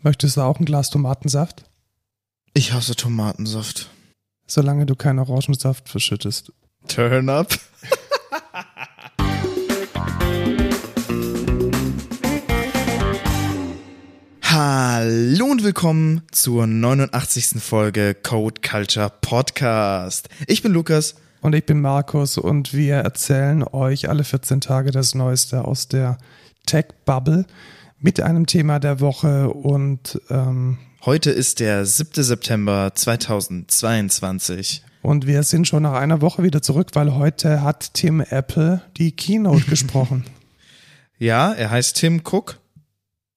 Möchtest du auch ein Glas Tomatensaft? Ich hasse Tomatensaft. Solange du keinen Orangensaft verschüttest. Turn up. Hallo und willkommen zur 89. Folge Code Culture Podcast. Ich bin Lukas. Und ich bin Markus und wir erzählen euch alle 14 Tage das Neueste aus der Tech-Bubble mit einem Thema der Woche und ähm, Heute ist der 7. September 2022. Und wir sind schon nach einer Woche wieder zurück, weil heute hat Tim Apple die Keynote gesprochen. Ja, er heißt Tim Cook.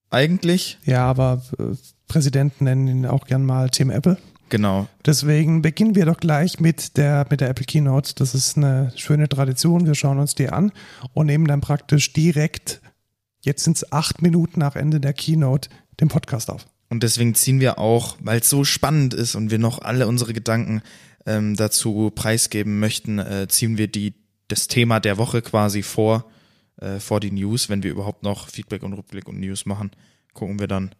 Eigentlich. Ja, aber äh, Präsidenten nennen ihn auch gern mal Tim Apple. Genau. Deswegen beginnen wir doch gleich mit der, mit der Apple Keynote. Das ist eine schöne Tradition. Wir schauen uns die an und nehmen dann praktisch direkt, jetzt sind es acht Minuten nach Ende der Keynote, den Podcast auf. Und deswegen ziehen wir auch, weil es so spannend ist und wir noch alle unsere Gedanken ähm, dazu preisgeben möchten, äh, ziehen wir die, das Thema der Woche quasi vor, äh, vor die News. Wenn wir überhaupt noch Feedback und Rückblick und News machen, gucken wir dann.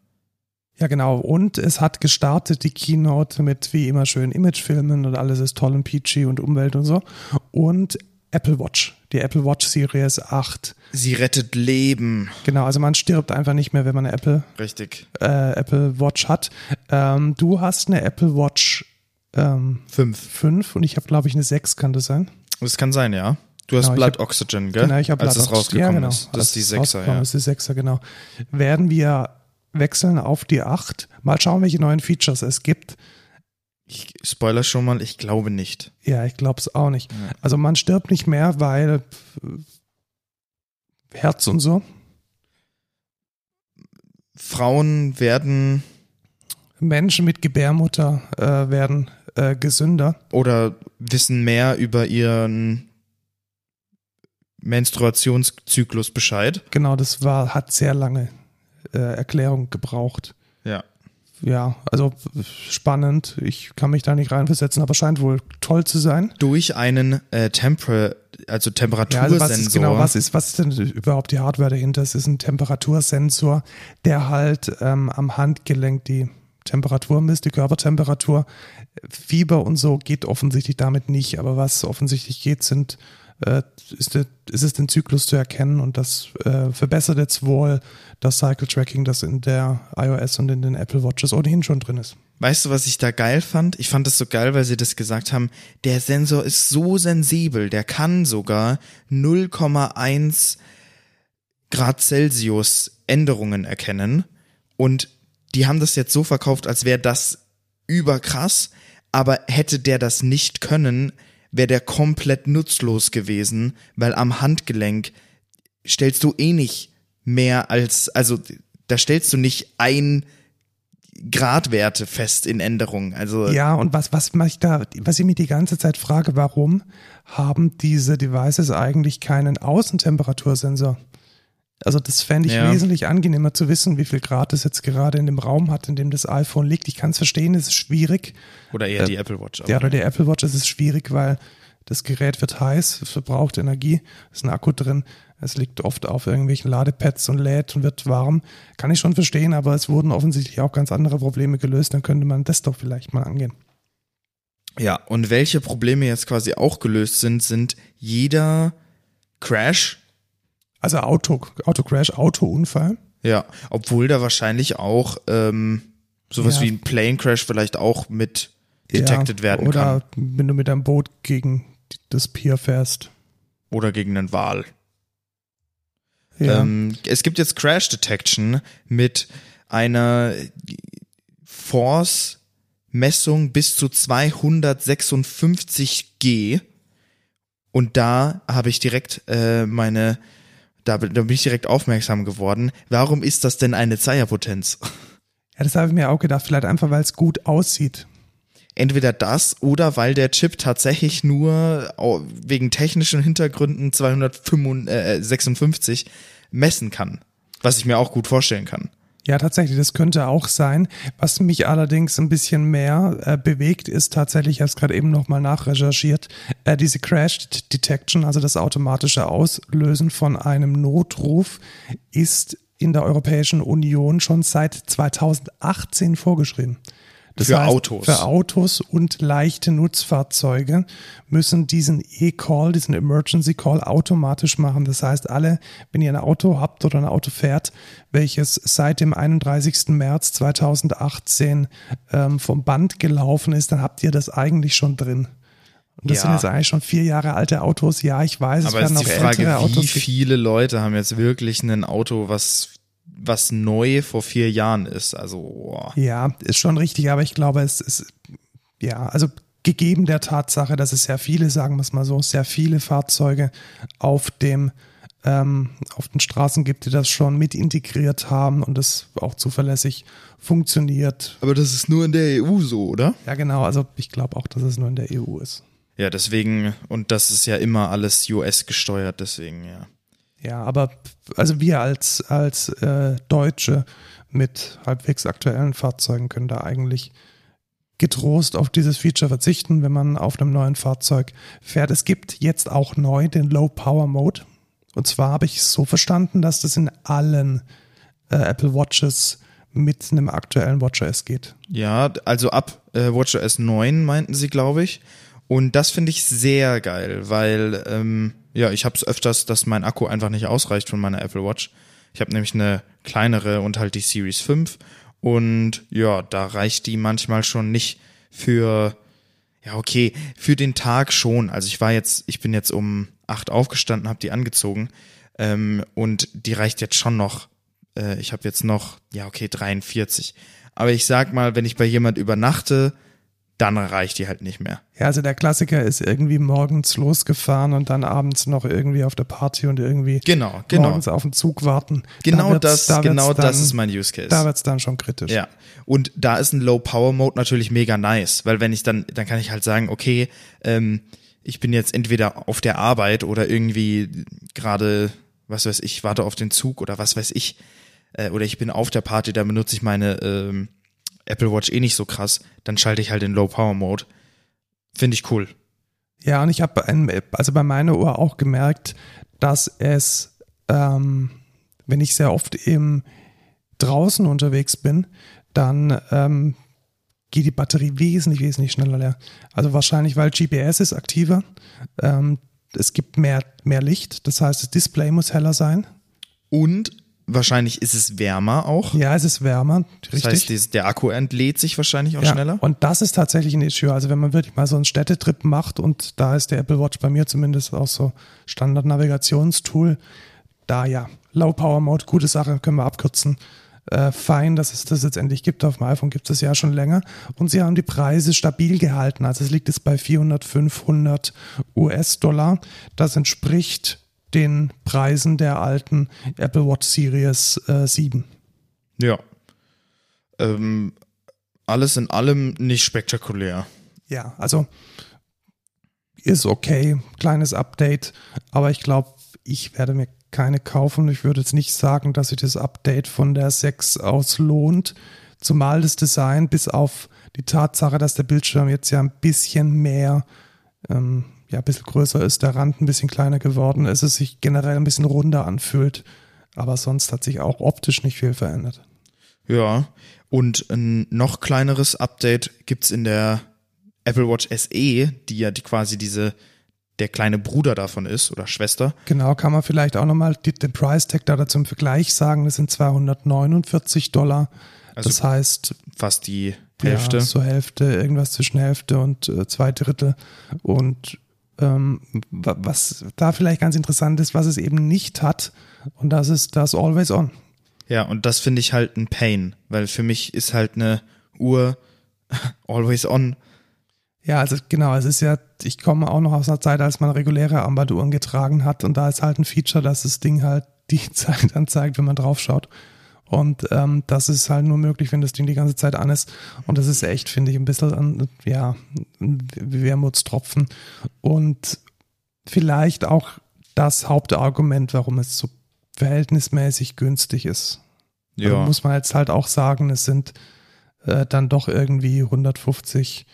Ja, genau. Und es hat gestartet, die Keynote mit wie immer schön Imagefilmen und alles ist toll und peachy und Umwelt und so. Und Apple Watch, die Apple Watch Series 8. Sie rettet Leben. Genau, also man stirbt einfach nicht mehr, wenn man eine Apple, Richtig. äh, Apple Watch hat. Ähm, du hast eine Apple Watch ähm, Fünf. 5 und ich habe, glaube ich, eine 6, kann das sein? Das kann sein, ja. Du hast Genau, Blood hab- Oxygen, gell? Genau, ich habe Als es rausgekommen ja, genau. ist. Das ist die es Sechser, rausgekommen ja. ist die Sechser, genau. Werden wir wechseln auf die 8. Mal schauen, welche neuen Features es gibt. Ich spoiler schon mal, ich glaube nicht. Ja, ich glaube es auch nicht. Also man stirbt nicht mehr, weil Herz und so. Frauen werden Menschen mit Gebärmutter äh, werden äh, gesünder. oder wissen mehr über ihren Menstruationszyklus Bescheid. Genau, das war, hat sehr lange äh, Erklärung gebraucht. Ja. Ja, also spannend. Ich kann mich da nicht reinversetzen, aber scheint wohl toll zu sein. Durch einen äh, Temper also Ja, Temperatursensor. also was ist genau, was ist, was ist denn überhaupt die Hardware dahinter? Es ist ein Temperatursensor, der halt ähm, am Handgelenk die Temperatur misst, die Körpertemperatur. Fieber und so geht offensichtlich damit nicht, aber was offensichtlich geht, sind ist, der, ist es den Zyklus zu erkennen und das äh, verbessert jetzt wohl das Cycle Tracking, das in der iOS und in den Apple Watches ohnehin schon drin ist. Weißt du, was ich da geil fand? Ich fand das so geil, weil sie das gesagt haben. Der Sensor ist so sensibel, der kann sogar 0,1 Grad Celsius Änderungen erkennen. Und die haben das jetzt so verkauft, als wäre das überkrass. Aber hätte der das nicht können, wäre der komplett nutzlos gewesen, weil am Handgelenk stellst du eh nicht mehr als, also da stellst du nicht ein Gradwerte fest in Änderungen. Also Ja, und was, was ich da, was ich mich die ganze Zeit frage, warum haben diese Devices eigentlich keinen Außentemperatursensor? Also das fände ich Ja. wesentlich angenehmer zu wissen, wie viel Grad es jetzt gerade in dem Raum hat, in dem das iPhone liegt. Ich kann es verstehen, es ist schwierig. oder eher die Apple Watch. Ja, oder der Apple Watch ist es schwierig, weil das Gerät wird heiß, es verbraucht Energie, ist ein Akku drin, es liegt oft auf irgendwelchen Ladepads und lädt und wird warm. Kann ich schon verstehen, aber es wurden offensichtlich auch ganz andere Probleme gelöst, dann könnte man das doch vielleicht mal angehen. Ja, und welche Probleme jetzt quasi auch gelöst sind, sind jeder Crash. Also Auto, Autocrash, Autounfall. Ja, obwohl da wahrscheinlich auch ähm, sowas Ja. wie ein Plane Crash vielleicht auch mit detected Ja, werden oder kann. wenn du mit einem Boot gegen das Pier fährst. Oder gegen einen Wal. Ja. Ähm, es gibt jetzt Crash Detection mit einer Force-Messung bis zu 256G. Und da habe ich direkt äh, meine, da, bin- da bin ich direkt aufmerksam geworden. Warum ist das denn eine Zeierpotenz? ja, das habe ich mir auch gedacht, vielleicht einfach, weil es gut aussieht. Entweder das oder weil der Chip tatsächlich nur wegen technischen Hintergründen 256 messen kann. Was ich mir auch gut vorstellen kann. Ja, tatsächlich, das könnte auch sein. Was mich allerdings ein bisschen mehr äh, bewegt, ist tatsächlich, ich habe es gerade eben nochmal nachrecherchiert, äh, diese Crash Detection, also das automatische Auslösen von einem Notruf, ist in der Europäischen Union schon seit 2018 vorgeschrieben. Das Für heißt, Autos. Für Autos und leichte Nutzfahrzeuge müssen diesen E-Call, diesen Emergency Call automatisch machen. Das heißt, alle, wenn ihr ein Auto habt oder ein Auto fährt, welches seit dem 31. März 2018 ähm, vom Band gelaufen ist, dann habt ihr das eigentlich schon drin. Und das Ja. sind jetzt eigentlich schon vier Jahre alte Autos. Ja, ich weiß, es Aber ist werden die auch Frage, ältere wie Autos. viele Leute haben jetzt wirklich ein Auto, was, was neu vor vier Jahren ist? Also, boah. Ja, ist schon richtig, aber ich glaube, es ist, ja, also gegeben der Tatsache, dass es sehr viele, sagen wir es mal so, sehr viele Fahrzeuge auf dem ähm, auf den Straßen gibt, die das schon mit integriert haben und das auch zuverlässig funktioniert. Aber das ist nur in der EU so, oder? Ja, genau, also ich glaube auch, dass es nur in der EU ist. Ja, deswegen, und das ist ja immer alles US gesteuert, deswegen, ja. Ja, aber also wir als, als äh, Deutsche mit halbwegs aktuellen Fahrzeugen können da eigentlich getrost auf dieses Feature verzichten, wenn man auf einem neuen Fahrzeug fährt. Es gibt jetzt auch neu den Low Power Mode. Und zwar habe ich es so verstanden, dass das in allen äh, Apple Watches mit einem aktuellen WatchOS geht. Ja, also ab äh, WatchOS 9 meinten sie, glaube ich. Und das finde ich sehr geil, weil ähm, ja, ich habe es öfters, dass mein Akku einfach nicht ausreicht von meiner Apple Watch. Ich habe nämlich eine kleinere und halt die Series 5 und ja, da reicht die manchmal schon nicht für ja, okay, für den Tag schon. Also ich war jetzt, ich bin jetzt um acht aufgestanden, habe die angezogen ähm, und die reicht jetzt schon noch. Äh, ich habe jetzt noch, ja okay, 43. Aber ich sag mal, wenn ich bei jemand übernachte, dann reicht die halt nicht mehr. Ja, also der Klassiker ist irgendwie morgens losgefahren und dann abends noch irgendwie auf der Party und irgendwie Genau, genau. morgens auf den Zug warten. Genau Da das, da genau dann, das ist mein Use Case. Da wird's dann schon kritisch. Ja. Und da ist ein Low Power Mode natürlich mega nice, weil wenn ich dann, dann kann ich halt sagen, okay, ähm, ich bin jetzt entweder auf der Arbeit oder irgendwie gerade, was weiß ich, warte auf den Zug oder was weiß ich, äh, oder ich bin auf der Party, da benutze ich meine ähm, Apple Watch eh nicht so krass, dann schalte ich halt den Low Power Mode. Finde ich cool. Ja, und ich habe also bei meiner Uhr auch gemerkt, dass es, ähm, wenn ich sehr oft eben draußen unterwegs bin, dann ähm, geht die Batterie wesentlich, wesentlich schneller leer. Also wahrscheinlich, weil GPS ist aktiver. Ähm, es gibt mehr, mehr Licht, das heißt, das Display muss heller sein. Und wahrscheinlich ist es wärmer auch. Ja, es ist wärmer, Das richtig. heißt, dieses- der Akku entlädt sich wahrscheinlich auch ja, schneller. Und das ist tatsächlich ein Issue. Also wenn man wirklich mal so einen Städtetrip macht und da ist der Apple Watch bei mir zumindest auch so Standard-Navigationstool, da ja, Low Power Mode, gute Sache, können wir abkürzen. Äh, fein, dass es das jetzt endlich gibt. Auf dem iPhone gibt es ja schon länger. Und sie haben die Preise stabil gehalten. Also es liegt jetzt bei 400, 500 US-Dollar. Das entspricht den Preisen der alten Apple Watch Series äh, 7. Ja. Ähm, alles in allem nicht spektakulär. Ja, also ist okay, kleines Update, aber ich glaube, ich werde mir keine kaufen. Ich würde jetzt nicht sagen, dass sich das Update von der 6 aus lohnt, zumal das Design bis auf die Tatsache, dass der Bildschirm jetzt ja ein bisschen mehr, ähm, ja, ein bisschen größer ist, der Rand ein bisschen kleiner geworden ist, es sich generell ein bisschen runder anfühlt. Aber sonst hat sich auch optisch nicht viel verändert. Ja. Und ein noch kleineres Update gibt's in der Apple Watch SE, die ja die quasi diese der kleine Bruder davon ist oder Schwester. Genau, kann man vielleicht auch nochmal den Price Tag da zum Vergleich sagen. Das sind 249 Dollar. Also das heißt, Fast die Hälfte. Ja, so Hälfte, irgendwas zwischen Hälfte und äh, zwei Drittel. Und was da vielleicht ganz interessant ist, was es eben nicht hat, und das ist das Always On. Ja, und das finde ich halt ein Pain, weil für mich ist halt eine Uhr always on. Ja, also genau, es ist ja, ich komme auch noch aus einer Zeit, als man reguläre Armbanduhren getragen hat und da ist halt ein Feature, dass das Ding halt die Zeit anzeigt, wenn man draufschaut. Und ähm, das ist halt nur möglich, wenn das Ding die ganze Zeit an ist. Und das ist echt, finde ich, ein bisschen ein, ja, ein Wermutstropfen. Und vielleicht auch das Hauptargument, warum es so verhältnismäßig günstig ist. Also Ja. muss man jetzt halt auch sagen, es sind äh, dann doch irgendwie 150,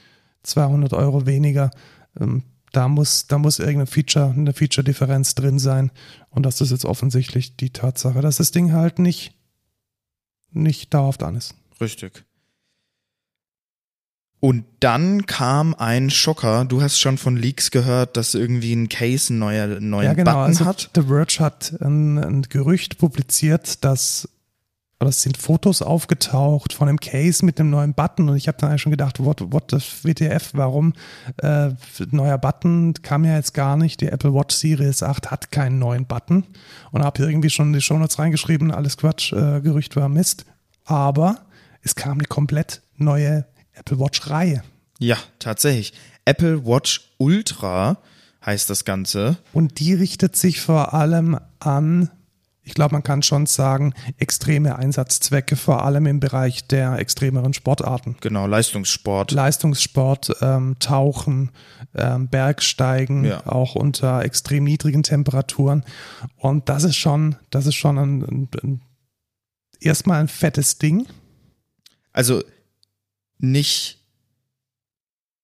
200 Euro weniger. Ähm, da muss, da muss irgendeine Feature, eine Feature-Differenz drin sein. Und das ist jetzt offensichtlich die Tatsache, dass das Ding halt nicht nicht dauerhaft an ist. Richtig. Und dann kam ein Schocker. Du hast schon von Leaks gehört, dass irgendwie ein Case einen neuer, neuen Ja, genau. Button Also hat. The Verge hat ein, ein Gerücht publiziert, dass oder es sind Fotos aufgetaucht von einem Case mit einem neuen Button und ich habe dann eigentlich schon gedacht, what, what the WTF, warum äh, neuer Button kam ja jetzt gar nicht. Die Apple Watch Series 8 hat keinen neuen Button und habe hier irgendwie schon in die Shownotes reingeschrieben, alles Quatsch, äh, Gerücht war Mist. Aber es kam eine komplett neue Apple Watch Reihe Ja, tatsächlich. Apple Watch Ultra heißt das Ganze. und die richtet sich vor allem an ich glaube, man kann schon sagen, extreme Einsatzzwecke, vor allem im Bereich der extremeren Sportarten. Genau, Leistungssport. Leistungssport, ähm, Tauchen, ähm, Bergsteigen, Ja. auch unter extrem niedrigen Temperaturen. Und das ist schon, das ist schon ein, ein, ein erstmal ein fettes Ding. Also nicht,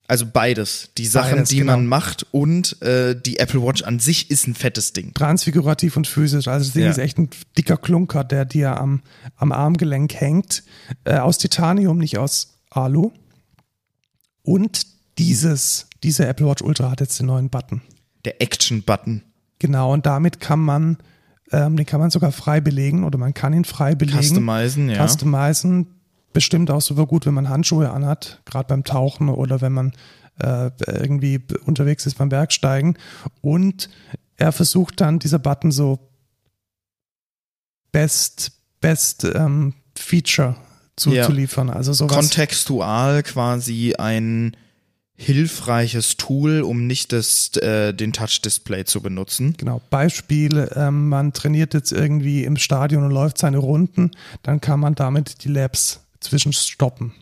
also beides. Die Sachen, Beides, die genau. man macht und äh, die Apple Watch an sich ist ein fettes Ding. transfigurativ und physisch. Also das Ding Ja. ist echt ein dicker Klunker, der dir am, am Armgelenk hängt. Äh, aus Titanium, nicht aus Alu. Und dieses, diese Apple Watch Ultra hat jetzt den neuen Button. Der Action-Button. Genau, und damit kann man, ähm, den kann man sogar frei belegen oder man kann ihn frei belegen. Customizen, ja. Customizen. Bestimmt auch super gut, wenn man Handschuhe anhat, gerade beim Tauchen oder wenn man äh, irgendwie unterwegs ist beim Bergsteigen. Und er versucht dann, dieser Button so best, best ähm, Feature zu, Ja. zu liefern. Also sowas. kontextual quasi ein hilfreiches Tool, um nicht das, äh, den Touch-Display zu benutzen. Genau, Beispiel, ähm, man trainiert jetzt irgendwie im Stadion und läuft seine Runden, dann kann man damit die Labs zwischenstoppen.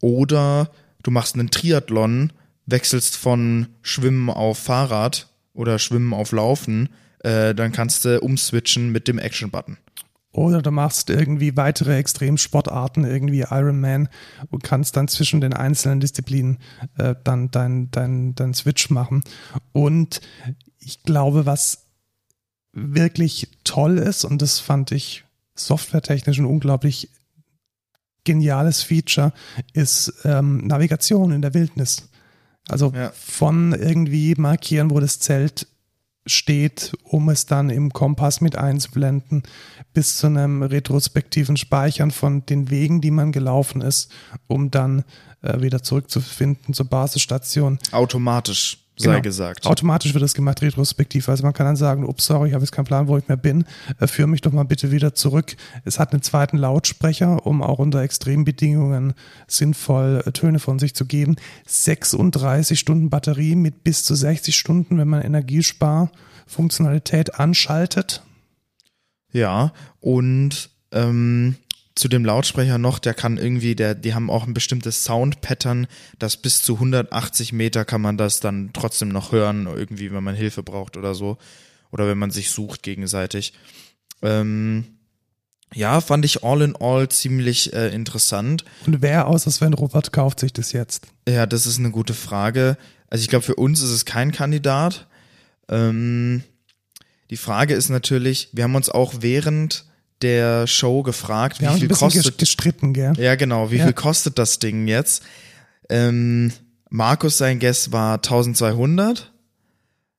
Oder du machst einen Triathlon, wechselst von Schwimmen auf Fahrrad oder Schwimmen auf Laufen, äh, dann kannst du umswitchen mit dem Action-Button. Oder du machst irgendwie weitere Extremsportarten, irgendwie Ironman und kannst dann zwischen den einzelnen Disziplinen äh, dann dein, dein, dein Switch machen. Und ich glaube, was wirklich toll ist, und das fand ich softwaretechnisch ein unglaublich geniales Feature, ist ähm, Navigation in der Wildnis. Also Ja. von irgendwie markieren, wo das Zelt steht, um es dann im Kompass mit einzublenden, bis zu einem retrospektiven Speichern von den Wegen, die man gelaufen ist, um dann äh, wieder zurückzufinden zur Basisstation. Automatisch, sei Genau. gesagt. Automatisch wird das gemacht, retrospektiv. Also man kann dann sagen, ups, sorry, ich habe jetzt keinen Plan, wo ich mehr bin. Äh, führ mich doch mal bitte wieder zurück. Es hat einen zweiten Lautsprecher, um auch unter Extrembedingungen sinnvoll äh, Töne von sich zu geben. 36 Stunden Batterie mit bis zu 60 Stunden, wenn man Energiesparfunktionalität anschaltet. Ja, und ähm, zu dem Lautsprecher noch, der kann irgendwie, der, die haben auch ein bestimmtes Sound-Pattern, das bis zu 180 Meter kann man das dann trotzdem noch hören, irgendwie, wenn man Hilfe braucht oder so. Oder wenn man sich sucht gegenseitig. Ähm, ja, fand ich all in all ziemlich äh, interessant. Und wer außer Sven Robert kauft sich das jetzt? Ja, das ist eine gute Frage. Also ich glaube, für uns ist es kein Kandidat. Ähm, die Frage ist natürlich, wir haben uns auch während der Show gefragt, Wir wie viel kostet. gestritten, gell? Ja, genau, wie Ja. viel kostet das Ding jetzt? Ähm, Markus sein Guess war 1200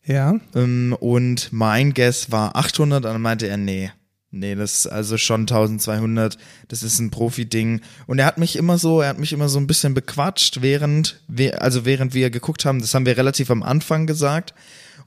Ja. ähm, und mein Guess war 800 und dann meinte er, nee. Nee, das ist also schon 1200. Das ist ein Profi-Ding. Und er hat mich immer so, er hat mich immer so ein bisschen bequatscht, während wir, also während wir geguckt haben. Das haben wir relativ am Anfang gesagt.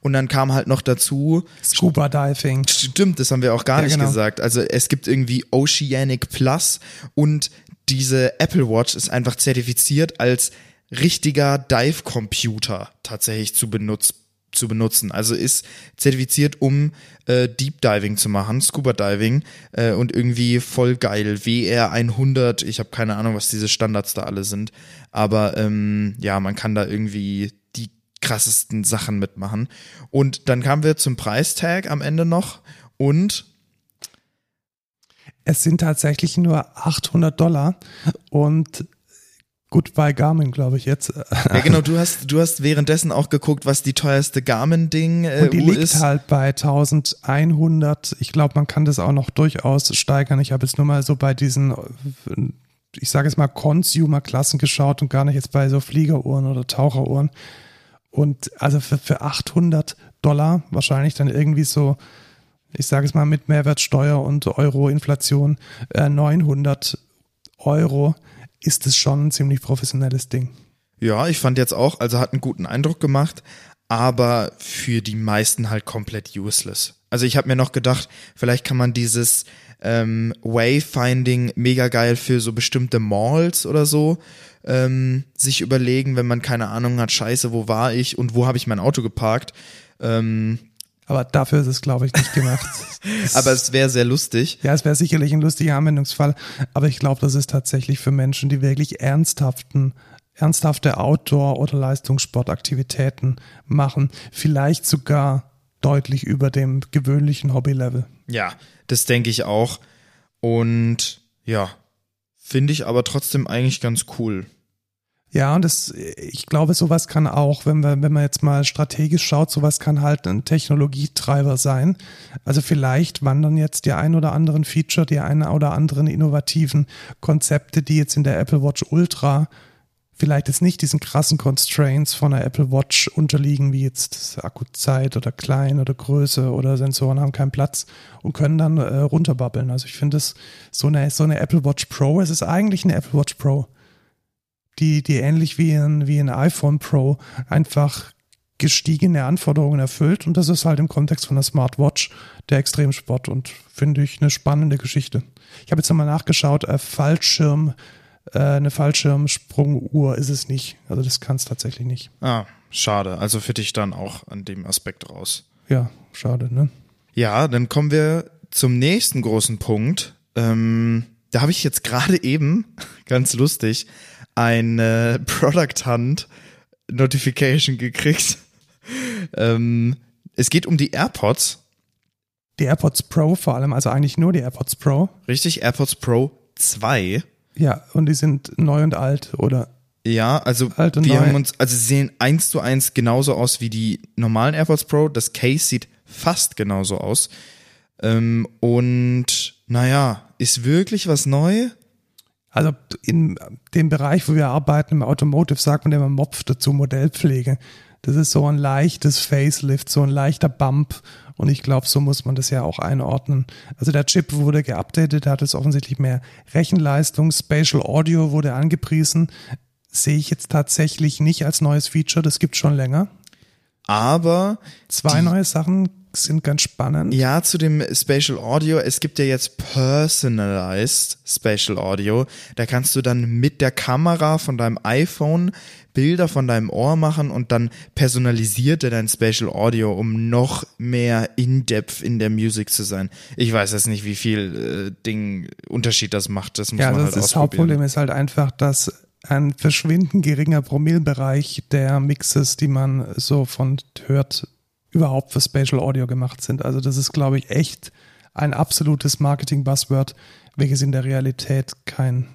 Und dann kam halt noch dazu, Scuba Diving. Stimmt, das haben wir auch gar Ja, nicht genau. gesagt. Also es gibt irgendwie Oceanic Plus und diese Apple Watch ist einfach zertifiziert als richtiger Dive-Computer tatsächlich zu, benutz zu benutzen. Also ist zertifiziert, um äh, Deep Diving zu machen, Scuba Diving äh, und irgendwie voll geil. WR 100, ich habe keine Ahnung, was diese Standards da alle sind, aber ähm, ja, man kann da irgendwie krassesten Sachen mitmachen. Und dann kamen wir zum Preistag am Ende noch und Es sind tatsächlich nur 800 Dollar und Goodbye Garmin, glaube ich jetzt. Ja, genau, du hast, du hast währenddessen auch geguckt, was die teuerste Garmin-Ding äh, Und die Uhr liegt ist. halt bei 1100. Ich glaube, man kann das auch noch durchaus steigern. Ich habe jetzt nur mal so bei diesen, äh, ich sage es mal, Consumer-Klassen geschaut und gar nicht jetzt bei so Fliegeruhren oder Taucheruhren. Und also für, für 800 Dollar wahrscheinlich dann irgendwie so, ich sage es mal mit Mehrwertsteuer und Euro-Inflation, äh, 900 Euro ist es schon ein ziemlich professionelles Ding. Ja, ich fand jetzt auch, also hat einen guten Eindruck gemacht, aber für die meisten halt komplett useless. Also ich habe mir noch gedacht, vielleicht kann man dieses ähm, Wayfinding mega geil für so bestimmte Malls oder so ähm, sich überlegen, wenn man keine Ahnung hat, scheiße, wo war ich und wo habe ich mein Auto geparkt. Ähm, Aber dafür ist es, glaube ich, nicht gemacht. aber es wäre sehr lustig. Ja, es wäre sicherlich ein lustiger Anwendungsfall, aber ich glaube, das ist tatsächlich für Menschen, die wirklich ernsthaften, ernsthafte Outdoor- oder Leistungssportaktivitäten machen, vielleicht sogar deutlich über dem gewöhnlichen Hobbylevel. Ja, das denke ich auch. Und ja, finde ich aber trotzdem eigentlich ganz cool. Ja, und das, ich glaube, sowas kann auch, wenn wir, wenn man jetzt mal strategisch schaut, sowas kann halt ein Technologietreiber sein. Also vielleicht wandern jetzt die ein oder anderen Feature, die ein oder anderen innovativen Konzepte, die jetzt in der Apple Watch Ultra vielleicht jetzt nicht diesen krassen Constraints von der Apple Watch unterliegen, wie jetzt Akkuzeit oder klein oder Größe oder Sensoren haben keinen Platz und können dann äh, runterbabbeln. Also ich finde es so eine, so eine Apple Watch Pro, es ist eigentlich eine Apple Watch Pro die, die ähnlich wie ein, wie ein iPhone Pro einfach gestiegene Anforderungen erfüllt. Und das ist halt im Kontext von der Smartwatch der Extremsport und finde ich eine spannende Geschichte. Ich habe jetzt nochmal nachgeschaut, äh, Fallschirm, äh, eine Fallschirmsprunguhr ist es nicht. Also das kann es tatsächlich nicht. Ah, schade. Also für dich dann auch an dem Aspekt raus. Ja, schade, ne? Ja, dann kommen wir zum nächsten großen Punkt. Ähm, da habe ich jetzt gerade eben, ganz lustig, eine Product Hunt Notification gekriegt. ähm, es geht um die AirPods. Die AirPods Pro vor allem, also eigentlich nur die AirPods Pro. Richtig, AirPods Pro 2. Ja, und die sind neu und alt, oder? Ja, also Alt und wir neu. haben uns, also sie sehen eins zu eins genauso aus wie die normalen AirPods Pro. Das Case sieht fast genauso aus. Ähm, und naja, ist wirklich was neu? Also in dem Bereich, wo wir arbeiten, im Automotive, sagt man immer Mopf dazu, Modellpflege. Das ist so ein leichtes Facelift, so ein leichter Bump. Und ich glaube, so muss man das ja auch einordnen. Also der Chip wurde geupdatet, hat jetzt offensichtlich mehr Rechenleistung. Spatial Audio wurde angepriesen. Sehe ich jetzt tatsächlich nicht als neues Feature, das gibt schon länger. Aber Zwei neue Sachen sind ganz spannend. Ja, zu dem Spatial Audio. Es gibt ja jetzt Personalized Spatial Audio. Da kannst du dann mit der Kamera von deinem iPhone Bilder von deinem Ohr machen und dann personalisiert er dein Spatial Audio, um noch mehr in-depth in der Music zu sein. Ich weiß jetzt nicht, wie viel äh, Ding Unterschied das macht. Das muss Ja, man also halt das. Hauptproblem ist halt einfach, dass ein verschwindend geringer Promillbereich der Mixes, die man so von hört, überhaupt für Spatial Audio gemacht sind. Also das ist, glaube ich, echt ein absolutes Marketing-Buzzword, welches in der Realität kein,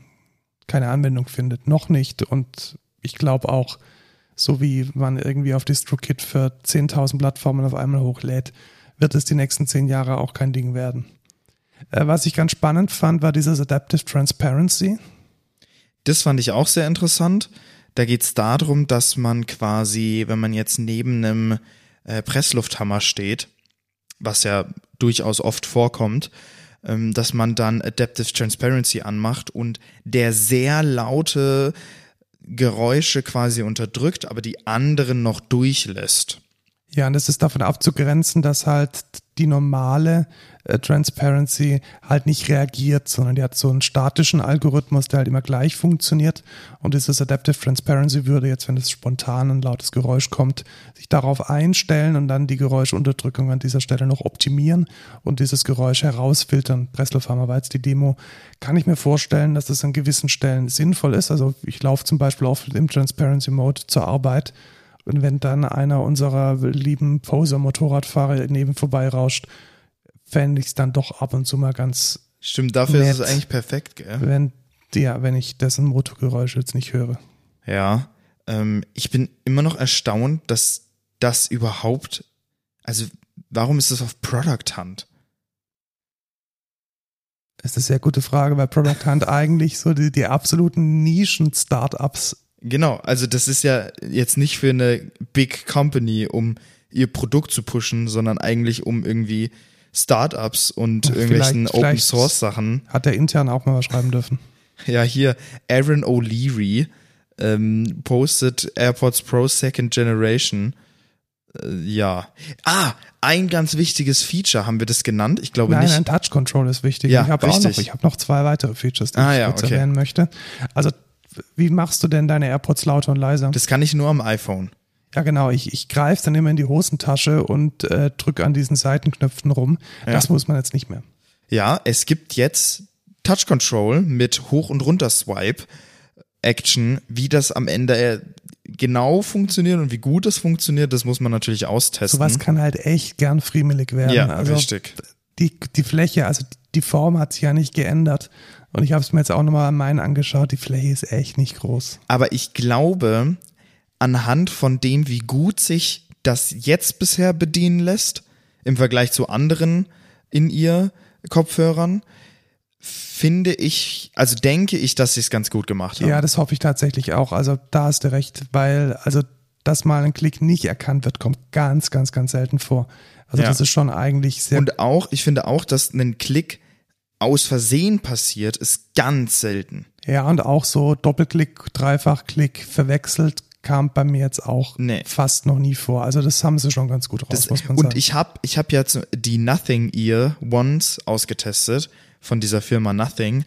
keine Anwendung findet. Noch nicht. Und ich glaube auch, so wie man irgendwie auf DistroKit für 10.000 Plattformen auf einmal hochlädt, wird es die nächsten zehn Jahre auch kein Ding werden. Äh, was ich ganz spannend fand, war dieses Adaptive Transparency. Das fand ich auch sehr interessant. Da geht es darum, dass man quasi, wenn man jetzt neben einem äh, Presslufthammer steht, was ja durchaus oft vorkommt, ähm, dass man dann Adaptive Transparency anmacht und der sehr laute Geräusche quasi unterdrückt, aber die anderen noch durchlässt. Ja, und das ist davon abzugrenzen, dass halt die normale äh, Transparency halt nicht reagiert, sondern die hat so einen statischen Algorithmus, der halt immer gleich funktioniert. Und dieses Adaptive Transparency würde jetzt, wenn es spontan ein lautes Geräusch kommt, sich darauf einstellen und dann die Geräuschunterdrückung an dieser Stelle noch optimieren und dieses Geräusch herausfiltern. Presslufthammer war jetzt die Demo. Kann ich mir vorstellen, dass das an gewissen Stellen sinnvoll ist. Also ich laufe zum Beispiel auch im Transparency Mode zur Arbeit und wenn dann einer unserer lieben Poser-Motorradfahrer neben vorbeirauscht, fände ich es dann doch ab und zu mal ganz, Stimmt, dafür ist es Nett. eigentlich perfekt, gell? wenn Ja, wenn ich dessen Motorgeräusche jetzt nicht höre. Ja, ähm, ich bin immer noch erstaunt, dass das überhaupt, also warum ist das auf Product Hunt? Das ist eine sehr gute Frage, weil Product Hunt eigentlich so die, die absoluten Nischen-Startups. Genau, also das ist ja jetzt nicht für eine Big Company, um ihr Produkt zu pushen, sondern eigentlich um irgendwie Startups und Vielleicht- irgendwelchen Open vielleicht- Source Sachen. Hat der intern auch mal was schreiben dürfen. Ja, hier Aaron O'Leary ähm, postet AirPods Pro Second Generation. Äh, ja. Ah, ein ganz wichtiges Feature, haben wir das genannt? Ich glaube Nein, nicht. ein Touch Control ist wichtig. Ja, ich habe auch noch, ich habe noch zwei weitere Features, die Ah, ich ja, kurz okay. erwähnen möchte. Also, wie machst du denn deine AirPods lauter und leiser? Das kann ich nur am iPhone. Ja, genau. Ich, ich greife dann immer in die Hosentasche und äh, drücke an diesen Seitenknöpfen rum. Das muss man jetzt nicht mehr. Ja, es gibt jetzt Touch Control mit Hoch- und Runter-Swipe Action. Wie das am Ende äh, genau funktioniert und wie gut das funktioniert, das muss man natürlich austesten. Sowas kann halt echt gern friemelig werden. ja, also richtig. Die, die Fläche, also die Form hat sich ja nicht geändert. Und ich habe es mir jetzt auch nochmal an meinen angeschaut. Die Fläche ist echt nicht groß. Aber ich glaube, anhand von dem, wie gut sich das jetzt bisher bedienen lässt, im Vergleich zu anderen in ihr Kopfhörern, finde ich, also denke ich, dass sie es ganz gut gemacht haben. Ja, das hoffe ich tatsächlich auch. Also da hast du recht, weil also dass mal ein Klick nicht erkannt wird, kommt ganz, ganz, ganz selten vor. Also Ja. das ist schon eigentlich sehr Und auch, ich finde auch, dass ein Klick aus Versehen passiert, ist ganz selten. Ja, und auch so Doppelklick, Dreifachklick verwechselt kam bei mir jetzt auch Nee. fast noch nie vor. Also das haben sie schon ganz gut raus, Das, muss man und sagen. ich habe ich hab jetzt die Nothing Ear Ones ausgetestet von dieser Firma Nothing.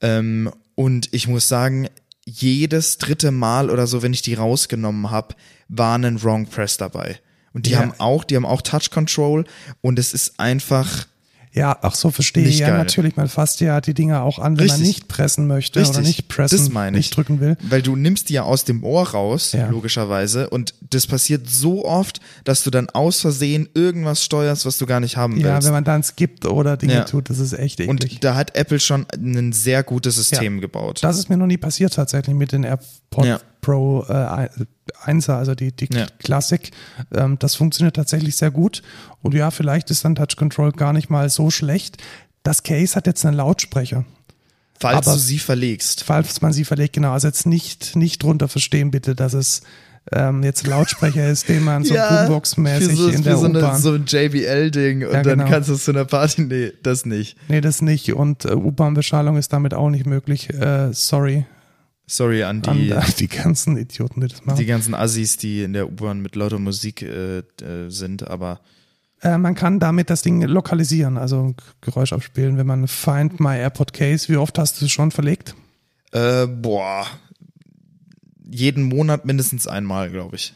Ähm, und ich muss sagen, jedes dritte Mal oder so, wenn ich die rausgenommen habe, war ein Wrong Press dabei. Und die Ja. haben auch, die haben auch Touch Control und es ist einfach, ja, ach so, verstehe. Nicht Ja, geil. natürlich. Man fasst ja die Dinger auch an, wenn man Richtig. nicht pressen möchte oder Richtig. nicht pressen, Das meine ich. nicht drücken will. weil du nimmst die ja aus dem Ohr raus, Ja. logischerweise, und das passiert so oft, dass du dann aus Versehen irgendwas steuerst, was du gar nicht haben Ja, willst. wenn man dann skippt oder Dinge Ja. tut, das ist echt eklig. und da hat Apple schon ein sehr gutes System gebaut. Das ist mir noch nie passiert tatsächlich mit den AirPods Ja. Pro äh, 1er, also die, die Ja. Classic. Ähm, das funktioniert tatsächlich sehr gut. Und ja, vielleicht ist dann Touch Control gar nicht mal so schlecht. Das Case hat jetzt einen Lautsprecher. Falls aber- du sie verlegst. Falls man sie verlegt, genau. Also jetzt nicht, nicht drunter verstehen bitte, dass es ähm, jetzt ein Lautsprecher ist, den man so Boombox-mäßig für so, in der so, eine, so ein JBL-Ding und Ja, dann genau. kannst du es zu einer Party. Nee, das nicht. nee, das nicht. Und äh, U-Bahn-Beschallung ist damit auch nicht möglich. Äh, sorry Sorry an an die, äh, die ganzen Idioten, die das machen. die ganzen Assis, die in der U-Bahn mit lauter Musik äh, äh, sind, aber Äh, man kann damit das Ding lokalisieren, also Geräusch abspielen, wenn man Find My AirPod Case, wie oft hast du es schon verlegt? äh, boah. Jeden Monat mindestens einmal, glaube ich.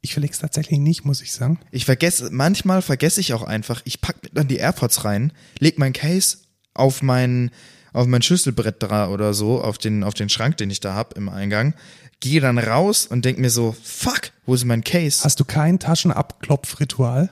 Ich verlege es tatsächlich nicht, muss ich sagen. Ich vergesse, manchmal vergesse ich auch einfach, ich pack mir dann die AirPods rein, leg mein Case auf mein, auf mein Schlüsselbrett da oder so, auf den, auf den Schrank, den ich da hab im Eingang, gehe dann raus und denk mir so, fuck, wo ist mein Case? Hast du kein Taschenabklopfritual?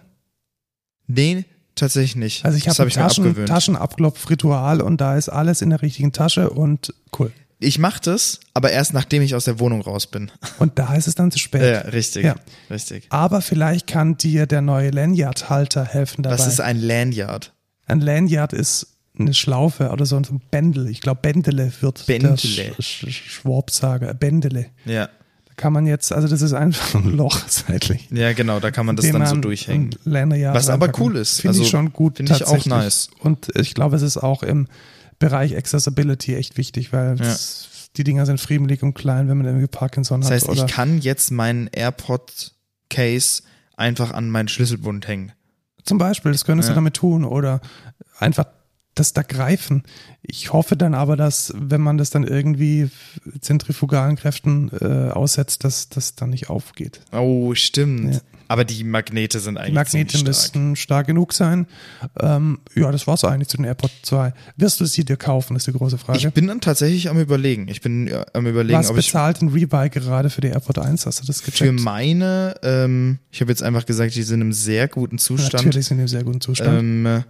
nee, tatsächlich nicht. Also ich habe hab ein ich Taschen. Taschenabklopfritual und da ist alles in der richtigen Tasche und cool. Ich mach das, aber erst nachdem ich aus der Wohnung raus bin. Und da ist es dann zu spät. Ja, richtig, Ja. richtig. Aber vielleicht kann dir der neue Lanyard-Halter helfen dabei. Was ist ein Lanyard? ein Lanyard ist eine Schlaufe oder so ein Bändel. Ich glaube, Bändele wird Bändele. der Sch Sch Schwab sagen. Bändele. Ja. Da kann man jetzt, also das ist einfach ein Loch seitlich. Ja, genau, da kann man das dann so durchhängen. Was aber cool ist. Finde Also, ich schon gut. finde ich auch nice. Und ich glaube, es ist auch im Bereich Accessibility echt wichtig, weil Ja. es, die Dinger sind friemelig und klein, wenn man irgendwie Parkinson Das hat. heißt, oder ich kann jetzt meinen AirPod-Case einfach an meinen Schlüsselbund hängen. Zum Beispiel, das könntest Ja. du damit tun oder einfach das da greifen. Ich hoffe dann aber, dass, wenn man das dann irgendwie zentrifugalen Kräften äh, aussetzt, dass das dann nicht aufgeht. Oh, stimmt. Ja. Aber die Magnete sind eigentlich Die Magnete stark. müssten stark genug sein. Ähm, ja, das war's eigentlich zu den AirPods 2. Wirst du sie dir kaufen, ist die große Frage. Ich bin dann tatsächlich am überlegen. Ich bin ja, am überlegen, Was ob ich bezahlt ein Rebuy gerade für die AirPod 1? Hast du das für gecheckt? meine, ähm, ich habe jetzt einfach gesagt, die sind im sehr guten Zustand. Natürlich sind die im sehr guten Zustand. Ähm,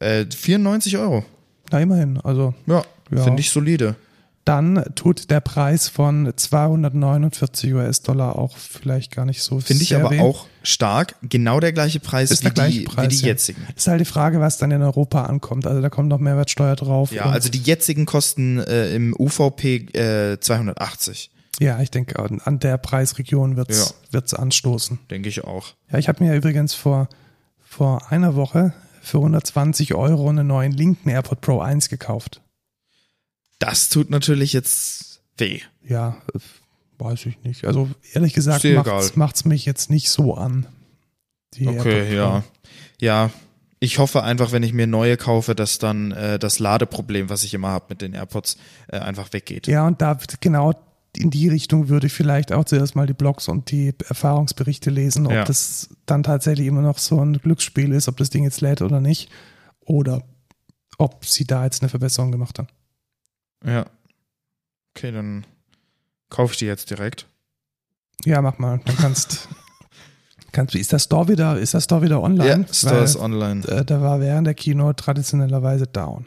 äh, 94 Euro. Na, immerhin. Also, Ja, Ja. finde ich solide. Dann tut der Preis von 249 US-Dollar auch vielleicht gar nicht so Finde ich aber weh. auch stark. Genau der gleiche Preis, Ist wie, der gleiche die, Preis, wie die ja. jetzigen. Ist halt die Frage, was dann in Europa ankommt. Also da kommt noch Mehrwertsteuer drauf. Ja, also die jetzigen kosten äh, im UVP äh, 280, ja, ich denke, an der Preisregion wird's Ja. wird's anstoßen. denke ich auch. Ja, ich habe mir übrigens vor, vor einer Woche für 120 Euro einen neuen linken AirPod Pro 1 gekauft. Das tut natürlich jetzt weh. Ja, weiß ich nicht. Also ehrlich gesagt macht's, egal. macht's mich jetzt nicht so an. Okay, ja. Ja, ich hoffe einfach, wenn ich mir neue kaufe, dass dann äh, das Ladeproblem, was ich immer habe mit den AirPods, äh, einfach weggeht. Ja, und da genau in die Richtung würde ich vielleicht auch zuerst mal die Blogs und die Erfahrungsberichte lesen, ob Ja. das dann tatsächlich immer noch so ein Glücksspiel ist, ob das Ding jetzt lädt oder nicht. Oder ob sie da jetzt eine Verbesserung gemacht haben. Ja. Okay, dann kaufe ich die jetzt direkt. Ja, mach mal. Dann kannst, kannst ist das Store wieder, ist das Store wieder online? Ja, Store Weil, ist online. äh, da war während der Kino traditionellerweise down.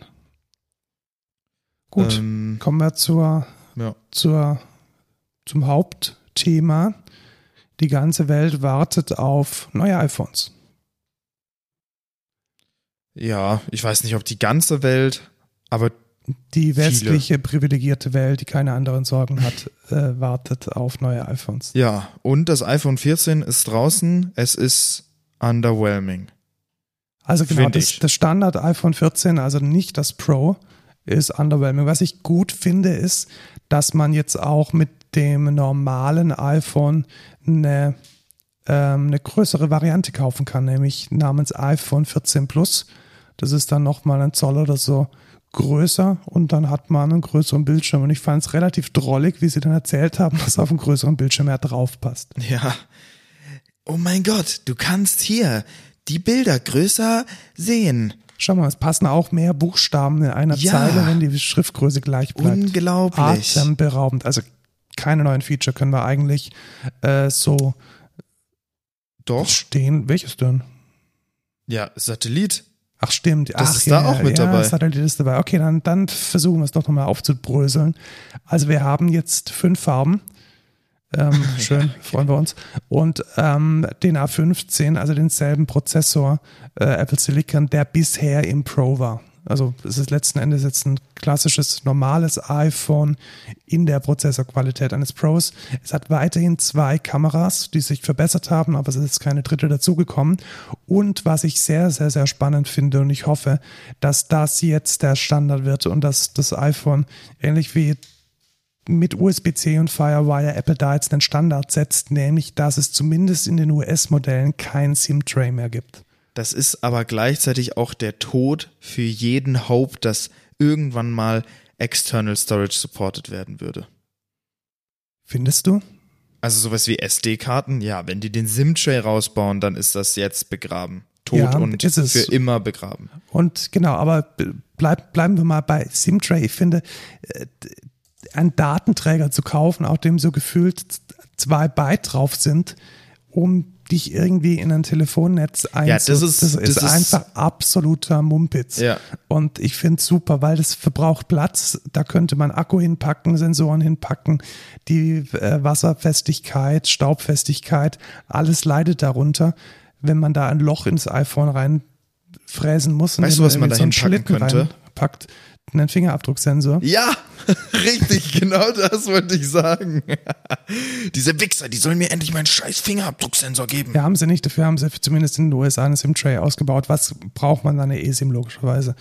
Gut, Ähm, kommen wir zur, ja. zur, zum Hauptthema. Die ganze Welt wartet auf neue iPhones. ja, ich weiß nicht, ob die ganze Welt, aber Die westliche privilegierte Welt, die keine anderen Sorgen hat, äh, wartet auf neue iPhones. ja. Und das iPhone 14 ist draußen. Es ist underwhelming. Also genau, das, das Standard iPhone 14, also nicht das Pro, ist underwhelming. Was ich gut finde, ist, dass man jetzt auch mit dem normalen iPhone eine, ähm, eine größere Variante kaufen kann, nämlich namens iPhone 14 Plus. Das ist dann nochmal ein Zoll oder so größer und dann hat man einen größeren Bildschirm. Und ich fand es relativ drollig, wie sie dann erzählt haben, dass auf dem größeren Bildschirm mehr drauf passt. Ja. Oh mein Gott, du kannst hier die Bilder größer sehen. Schau mal, es passen auch mehr Buchstaben in einer Ja. Zeile, wenn die Schriftgröße gleich bleibt. Unglaublich. Atemberaubend. Also keine neuen Feature können wir eigentlich äh, so Doch. stehen. Welches denn? Ja, Satellit. Ach stimmt. Das Ach, ist da auch mit ja, dabei. Satellit ist dabei. Okay, dann, dann versuchen wir es doch nochmal aufzubröseln. Also wir haben jetzt fünf Farben. Ähm, schön, freuen wir uns. Und ähm, den A15, also denselben Prozessor äh, Apple Silicon, der bisher im Pro war. Also es ist letzten Endes jetzt ein klassisches, normales iPhone in der Prozessorqualität eines Pros. Es hat weiterhin zwei Kameras, die sich verbessert haben, aber es ist keine dritte dazugekommen. Und was ich sehr, sehr, sehr spannend finde und ich hoffe, dass das jetzt der Standard wird und dass das iPhone ähnlich wie mit USB-C und Firewire Apple da jetzt einen Standard setzt, nämlich dass es zumindest in den US-Modellen kein SIM-Tray mehr gibt. Das ist aber gleichzeitig auch der Tod für jeden Hope, dass irgendwann mal External Storage supported werden würde. Findest du? Also sowas wie SD-Karten, ja, wenn die den SIM-Tray rausbauen, dann ist das jetzt begraben. Tot Ja, und für immer begraben. Und genau, aber bleib, bleiben wir mal bei SIM-Tray. Ich finde, äh, einen Datenträger zu kaufen, auf dem so gefühlt zwei Byte drauf sind, um dich irgendwie in ein Telefonnetz einzu... Ja, das ist- das das ist ist- einfach absoluter Mumpitz. Ja. Und ich finde es super, weil das verbraucht Platz. Da könnte man Akku hinpacken, Sensoren hinpacken, die äh, Wasserfestigkeit, Staubfestigkeit, alles leidet darunter. Wenn man da ein Loch ins iPhone reinfräsen muss und Weißt du, was man da hinpacken könnte? Reinpackt, einen Fingerabdrucksensor. Ja, richtig, genau das wollte ich sagen. Diese Wichser, die sollen mir endlich meinen scheiß Fingerabdrucksensor geben. Ja, haben sie nicht. Dafür haben sie zumindest in den USA eine SIM-Tray ausgebaut. Was braucht man dann eine eSIM logischerweise?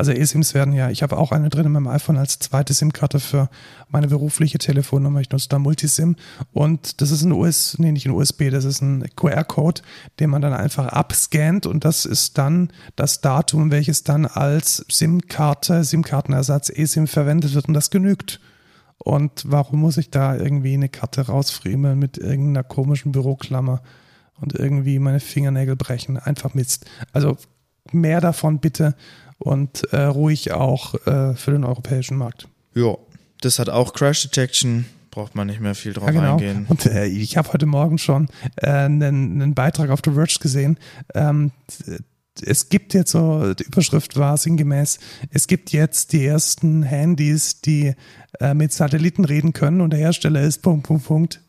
Also eSIMs werden ja, ich habe auch eine drin in meinem iPhone als zweite SIM-Karte für meine berufliche Telefonnummer. Ich nutze da Multisim und das ist ein US, nee, nicht ein USB, das ist ein QR-Code, den man dann einfach abscannt und das ist dann das Datum, welches dann als SIM-Karte, SIM-Kartenersatz eSIM verwendet wird und das genügt. Und warum muss ich da irgendwie eine Karte rausfriemeln mit irgendeiner komischen Büroklammer und irgendwie meine Fingernägel brechen? Einfach Mist. Also mehr davon bitte und äh, ruhig auch äh, für den europäischen Markt. Ja, das hat auch Crash Detection, braucht man nicht mehr viel drauf Ja, genau. eingehen. Und äh, ich habe heute Morgen schon äh, einen, einen Beitrag auf The Verge gesehen. Ähm, es gibt jetzt so, die Überschrift war sinngemäß, es gibt jetzt die ersten Handys, die äh, mit Satelliten reden können und der Hersteller ist Punkt, Punkt, Punkt.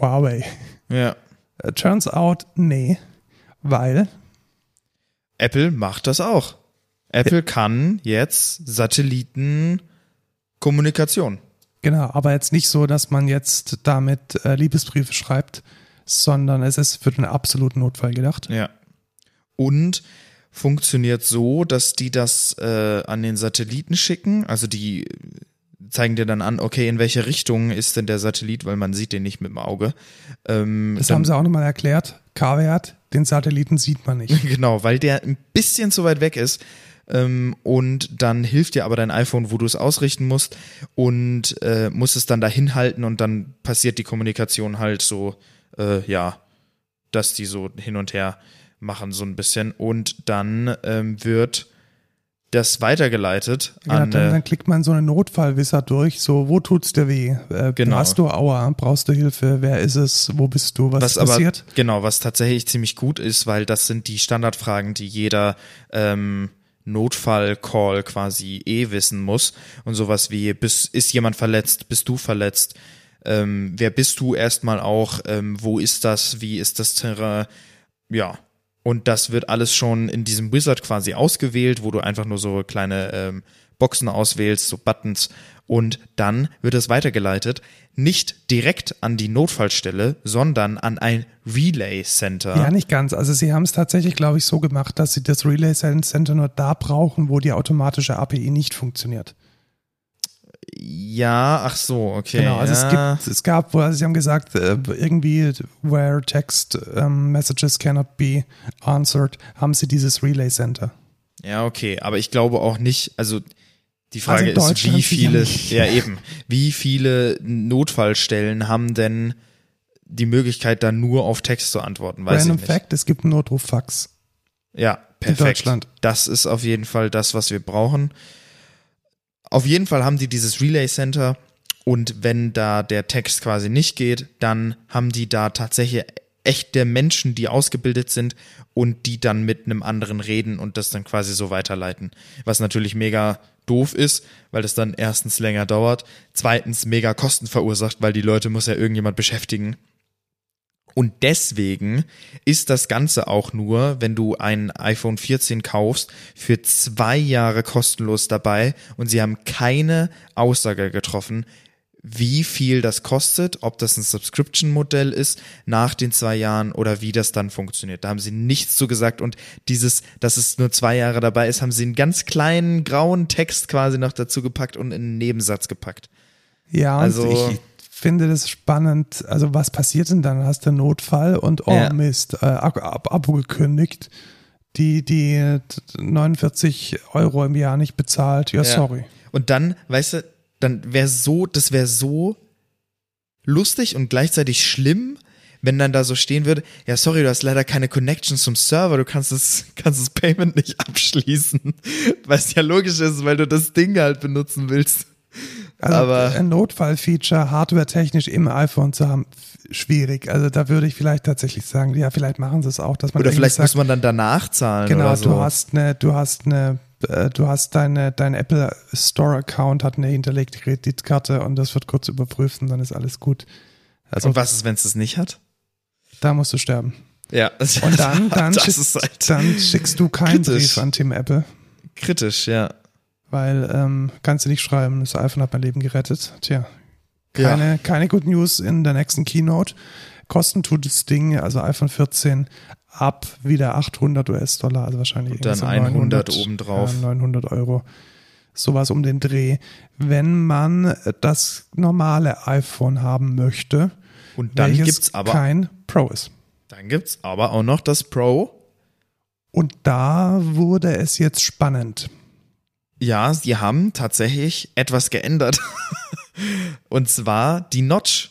Huawei. Ja. Äh, turns out, nee, weil Apple macht das auch. Apple kann jetzt Satellitenkommunikation. Genau, aber jetzt nicht so, dass man jetzt damit äh, Liebesbriefe schreibt, sondern es ist für den absoluten Notfall gedacht. Ja. Und funktioniert so, dass die das äh, an den Satelliten schicken. Also die zeigen dir dann an, okay, in welche Richtung ist denn der Satellit, weil man sieht den nicht mit dem Auge. Ähm, Das haben sie auch nochmal erklärt. K-Wert, den Satelliten sieht man nicht. Genau, weil der ein bisschen zu weit weg ist. Ähm, und dann hilft dir aber dein iPhone, wo du es ausrichten musst und äh, musst es dann dahin halten und dann passiert die Kommunikation halt so, äh, ja, dass die so hin und her machen so ein bisschen und dann ähm, wird das weitergeleitet Ja, an dann, äh, dann klickt man so eine Notfallwisser durch, so, wo tut's dir weh? Äh, Genau. Hast du Aua? Brauchst du Hilfe? Wer ist es? Wo bist du? Was, was ist aber passiert? genau, was tatsächlich ziemlich gut ist, weil das sind die Standardfragen, die jeder ähm, Notfall-Call quasi eh wissen muss und sowas wie bist, ist jemand verletzt, bist du verletzt, ähm, wer bist du erstmal auch, ähm, wo ist das, wie ist das Terrain, ja. Und das wird alles schon in diesem Wizard quasi ausgewählt, wo du einfach nur so kleine ähm, Boxen auswählst, so Buttons. Und dann wird es weitergeleitet, nicht direkt an die Notfallstelle, sondern an ein Relay Center. Ja, nicht ganz. Also sie haben es tatsächlich, glaube ich, so gemacht, dass sie das Relay Center nur da brauchen, wo die automatische API nicht funktioniert. Ja, ach so, okay. Genau, also ja. es gibt, es gab, also sie haben gesagt, äh, irgendwie where text ähm, messages cannot be answered, haben sie dieses Relay Center. Ja, okay, aber ich glaube auch nicht, also die Frage Also in ist, wie viele, ja eben, wie viele Notfallstellen haben denn die Möglichkeit, da nur auf Text zu antworten, weiß Random ich nicht. Fact, es gibt einen Notruffax. Ja, perfekt. Deutschland. Das ist auf jeden Fall das, was wir brauchen. Auf jeden Fall haben die dieses Relay Center und wenn da der Text quasi nicht geht, dann haben die da tatsächlich echte Menschen, die ausgebildet sind und die dann mit einem anderen reden und das dann quasi so weiterleiten. Was natürlich mega doof ist, weil das dann erstens länger dauert, zweitens mega Kosten verursacht, weil die Leute muss ja irgendjemand beschäftigen. Und deswegen ist das Ganze auch nur, wenn du ein iPhone 14 kaufst, für zwei Jahre kostenlos dabei und sie haben keine Aussage getroffen, wie viel das kostet, ob das ein Subscription-Modell ist nach den zwei Jahren oder wie das dann funktioniert. Da haben sie nichts zu gesagt und dieses, dass es nur zwei Jahre dabei ist, haben sie einen ganz kleinen grauen Text quasi noch dazu gepackt und in einen Nebensatz gepackt. Ja, Also- ich finde das spannend. Also was passiert denn dann? Hast du einen Notfall und oh Ja. Mist, äh, Ab Ab Abo gekündigt, die, die 49 Euro im Jahr nicht bezahlt. Ja, Ja. sorry. Und dann, weißt du, dann wäre so, das wäre so lustig und gleichzeitig schlimm, wenn dann da so stehen würde, ja, sorry, du hast leider keine Connection zum Server, du kannst das, kannst das Payment nicht abschließen. Was ja logisch ist, weil du das Ding halt benutzen willst. Also Aber- ein Notfallfeature hardware-technisch im iPhone zu haben, schwierig. Also da würde ich vielleicht tatsächlich sagen, ja, vielleicht machen sie es auch, dass man Oder vielleicht sagt, muss man dann danach zahlen Genau, oder so. du hast eine, du hast eine, äh, du hast deine, dein Apple Store Account hat eine hinterlegte Kreditkarte und das wird kurz überprüft und dann ist alles gut. Also und was ist, wenn es das nicht hat? da musst du sterben. Ja. Und dann, dann, schickst, halt dann schickst du keinen kritisch. Brief an Tim Apple, kritisch, ja. weil ähm, kannst du nicht schreiben, das iPhone hat mein Leben gerettet. Tja, Ja. keine, keine Good News in der nächsten Keynote. Kosten tut das Ding, also iPhone 14 ab wieder 800 US-Dollar, also wahrscheinlich Und dann irgendwie 100 obendrauf. Ja, 900 Euro. Sowas um den Dreh. Wenn man das normale iPhone haben möchte, Und dann welches gibt's aber, kein Pro ist. dann gibt's aber auch noch das Pro. Und da wurde es jetzt spannend. Ja, sie haben tatsächlich etwas geändert. Und zwar die Notch.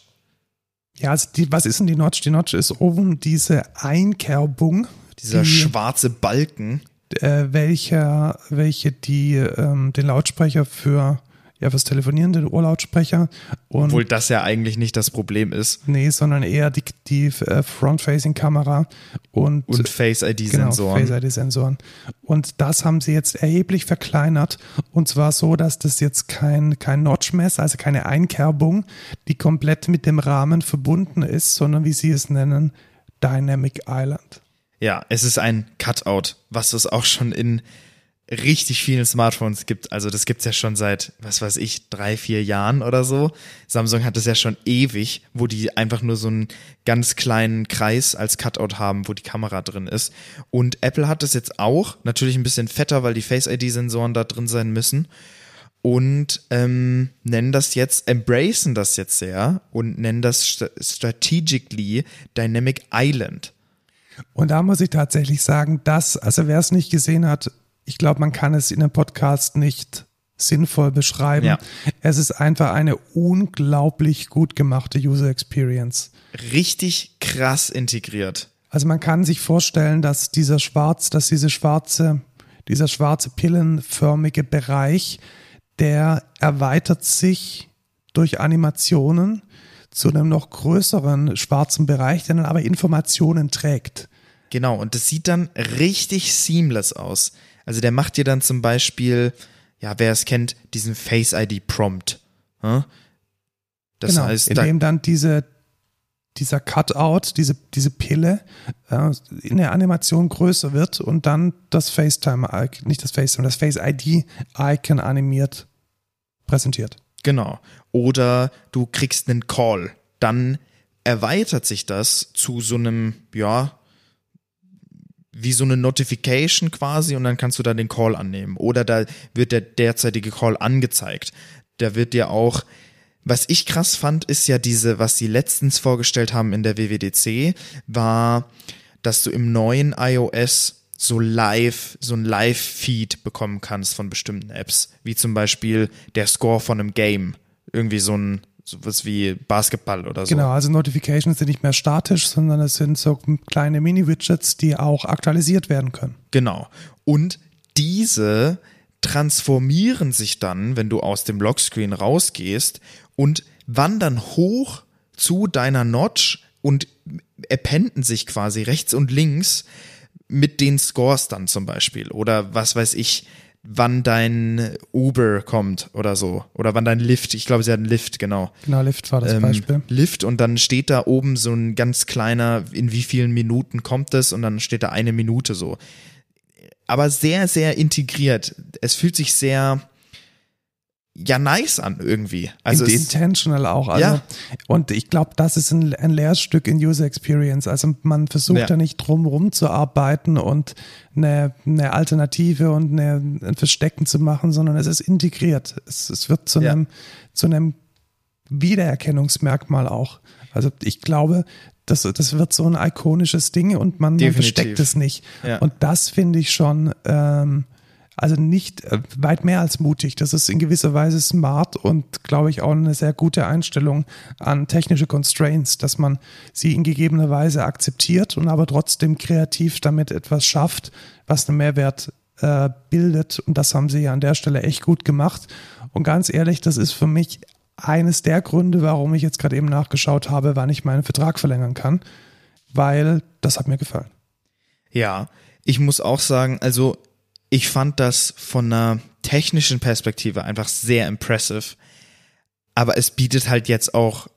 Ja, also die, was ist denn die Notch? Die Notch ist oben diese Einkerbung, Dieser die, schwarze Balken. äh, welcher, welche die ähm, den Lautsprecher für ja fürs Telefonieren den Ohrlautsprecher. Und Obwohl das ja eigentlich nicht das Problem ist. Nee, sondern eher die, die äh, Front-Facing-Kamera und, Und Face-ID-Sensoren. Genau, Face-ID-Sensoren. Und das haben sie jetzt erheblich verkleinert. Und zwar so, dass das jetzt kein, kein Notch mehr ist, also keine Einkerbung, die komplett mit dem Rahmen verbunden ist, sondern wie sie es nennen, Dynamic Island. Ja, es ist ein Cutout, was es auch schon in richtig vielen Smartphones gibt. Also das gibt's ja schon seit, was weiß ich, drei, vier Jahren oder so. Samsung hat das ja schon ewig, wo die einfach nur so einen ganz kleinen Kreis als Cutout haben, wo die Kamera drin ist. Und Apple hat das jetzt auch, natürlich ein bisschen fetter, weil die Face-ID-Sensoren da drin sein müssen. Und ähm, nennen das jetzt, embracen das jetzt sehr und nennen das st strategically Dynamic Island. Und da muss ich tatsächlich sagen, dass, also wer es nicht gesehen hat, ich glaube, man kann es in einem Podcast nicht sinnvoll beschreiben. Ja. Es ist einfach eine unglaublich gut gemachte User Experience. Richtig krass integriert. Also man kann sich vorstellen, dass dieser schwarz, dass diese schwarze, dieser schwarze pillenförmige Bereich, der erweitert sich durch Animationen zu einem noch größeren schwarzen Bereich, der dann aber Informationen trägt. Genau, und das sieht dann richtig seamless aus. Also der macht dir dann zum Beispiel, ja, wer es kennt, diesen Face ID Prompt. Hm? Das genau, heißt, in da, dem dann diese, dieser Cutout, diese, diese Pille äh, in der Animation größer wird und dann das FaceTime, nicht das FaceTime, das Face ID-Icon animiert präsentiert. genau. Oder du kriegst einen Call. Dann erweitert sich das zu so einem, ja, wie so eine Notification quasi und dann kannst du da den Call annehmen. Oder da wird der derzeitige Call angezeigt. Da wird dir auch, was ich krass fand, ist ja diese, was sie letztens vorgestellt haben in der WWDC, war, dass du im neuen iOS so live, so ein Live-Feed bekommen kannst von bestimmten Apps, wie zum Beispiel der Score von einem Game. Irgendwie so ein, sowas wie Basketball oder so. Genau, also Notifications sind nicht mehr statisch, sondern es sind so kleine Mini-Widgets, die auch aktualisiert werden können. Genau. Und diese transformieren sich dann, wenn du aus dem Lockscreen rausgehst und wandern hoch zu deiner Notch und appenden sich quasi rechts und links mit den Scores dann zum Beispiel. Oder was weiß ich, wann dein Uber kommt oder so. Oder wann dein Lift, ich glaube, sie hat einen Lift, genau. Genau, Lift war das Ähm, Beispiel. Lift und dann steht da oben so ein ganz kleiner, in wie vielen Minuten kommt es und dann steht da eine Minute so. Aber sehr, sehr integriert. Es fühlt sich sehr, ja, nice an irgendwie. Also In- intentional auch. Also, Ja. Und ich glaube, das ist ein, ein Lehrstück in User Experience. Also man versucht Ja. da nicht drum rumzuarbeiten und eine, eine Alternative und eine, ein Verstecken zu machen, sondern es ist integriert. Es, es wird zu Ja. einem, zu einem Wiedererkennungsmerkmal auch. Also ich glaube, das, das wird so ein ikonisches Ding und man, man versteckt es nicht. Ja. Und das finde ich schon, ähm, also nicht äh, weit mehr als mutig. Das ist in gewisser Weise smart und glaube ich auch eine sehr gute Einstellung an technische Constraints, dass man sie in gegebener Weise akzeptiert und aber trotzdem kreativ damit etwas schafft, was einen Mehrwert äh, bildet. Und das haben sie ja an der Stelle echt gut gemacht. Und ganz ehrlich, das ist für mich eines der Gründe, warum ich jetzt gerade eben nachgeschaut habe, wann ich meinen Vertrag verlängern kann, weil das hat mir gefallen. Ja, ich muss auch sagen, also ich fand das von einer technischen Perspektive einfach sehr impressive. Aber es bietet halt jetzt auch,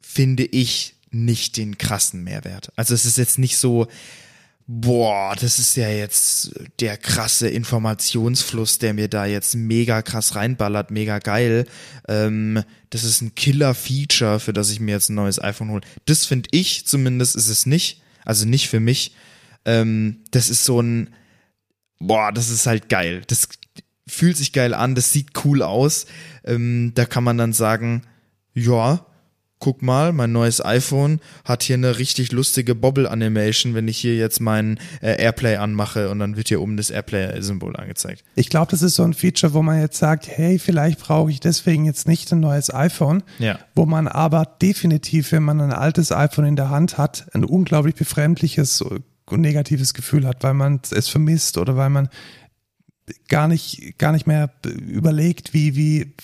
finde ich, nicht den krassen Mehrwert. Also es ist jetzt nicht so, boah, das ist ja jetzt der krasse Informationsfluss, der mir da jetzt mega krass reinballert, mega geil. Ähm, das ist ein Killer-Feature, für das ich mir jetzt ein neues iPhone hole. Das finde ich zumindest ist es nicht. Also nicht für mich. Ähm, das ist so ein, boah, das ist halt geil. Das fühlt sich geil an, das sieht cool aus. Ähm, da kann man dann sagen, ja, guck mal, mein neues iPhone hat hier eine richtig lustige Bobble-Animation, wenn ich hier jetzt meinen äh, Airplay anmache und dann wird hier oben das Airplay-Symbol angezeigt. Ich glaube, das ist so ein Feature, wo man jetzt sagt, hey, vielleicht brauche ich deswegen jetzt nicht ein neues iPhone, Ja. wo man aber definitiv, wenn man ein altes iPhone in der Hand hat, ein unglaublich befremdliches und negatives Gefühl hat, weil man es vermisst oder weil man gar nicht, gar nicht mehr überlegt, wie, wie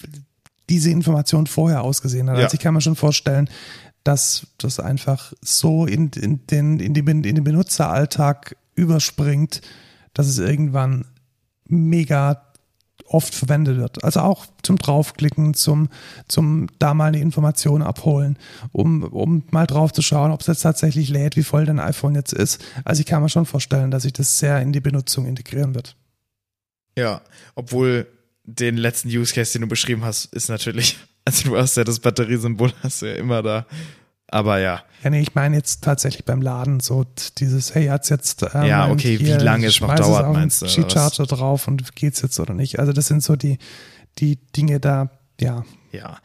diese Information vorher ausgesehen hat. Ja. Also ich kann mir schon vorstellen, dass das einfach so in, in, den, in, die, in den Benutzeralltag überspringt, dass es irgendwann mega oft verwendet wird. Also auch zum Draufklicken, zum, zum da mal eine Information abholen, um, um mal drauf zu schauen, ob es jetzt tatsächlich lädt, wie voll dein iPhone jetzt ist. Also ich kann mir schon vorstellen, dass sich das sehr in die Benutzung integrieren wird. Ja, obwohl den letzten Use Case, den du beschrieben hast, ist natürlich, also du hast ja das Batteriesymbol, hast du ja immer da. Aber ja. Ja, nee, ich meine jetzt tatsächlich beim Laden so dieses, hey, hat's jetzt ähm, Ja, okay, wie lange es noch dauert, den meinst du, oder Qi-Charger drauf und geht's jetzt oder nicht? Also das sind so die, die Dinge da, ja. Ja.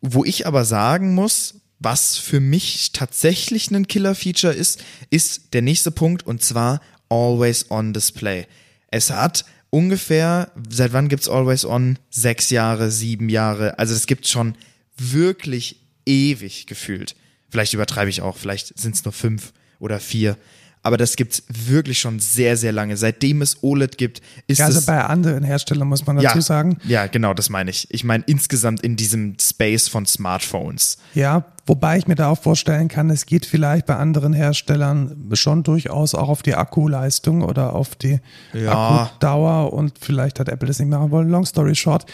Wo ich aber sagen muss, was für mich tatsächlich ein Killer-Feature ist, ist der nächste Punkt und zwar Always On Display. Es hat ungefähr, seit wann gibt's Always On? Sechs Jahre, sieben Jahre. Also es gibt schon wirklich ewig gefühlt. Vielleicht übertreibe ich auch, vielleicht sind es nur fünf oder vier. Aber das gibt's wirklich schon sehr, sehr lange. Seitdem es OLED gibt, ist ja also es bei anderen Herstellern muss man dazu ja, sagen. Ja, genau, das meine ich. Ich meine insgesamt in diesem Space von Smartphones. Ja, wobei ich mir da auch vorstellen kann, es geht vielleicht bei anderen Herstellern schon durchaus auch auf die Akkuleistung oder auf die Ja. Akkudauer und vielleicht hat Apple das nicht machen wollen. Long story short,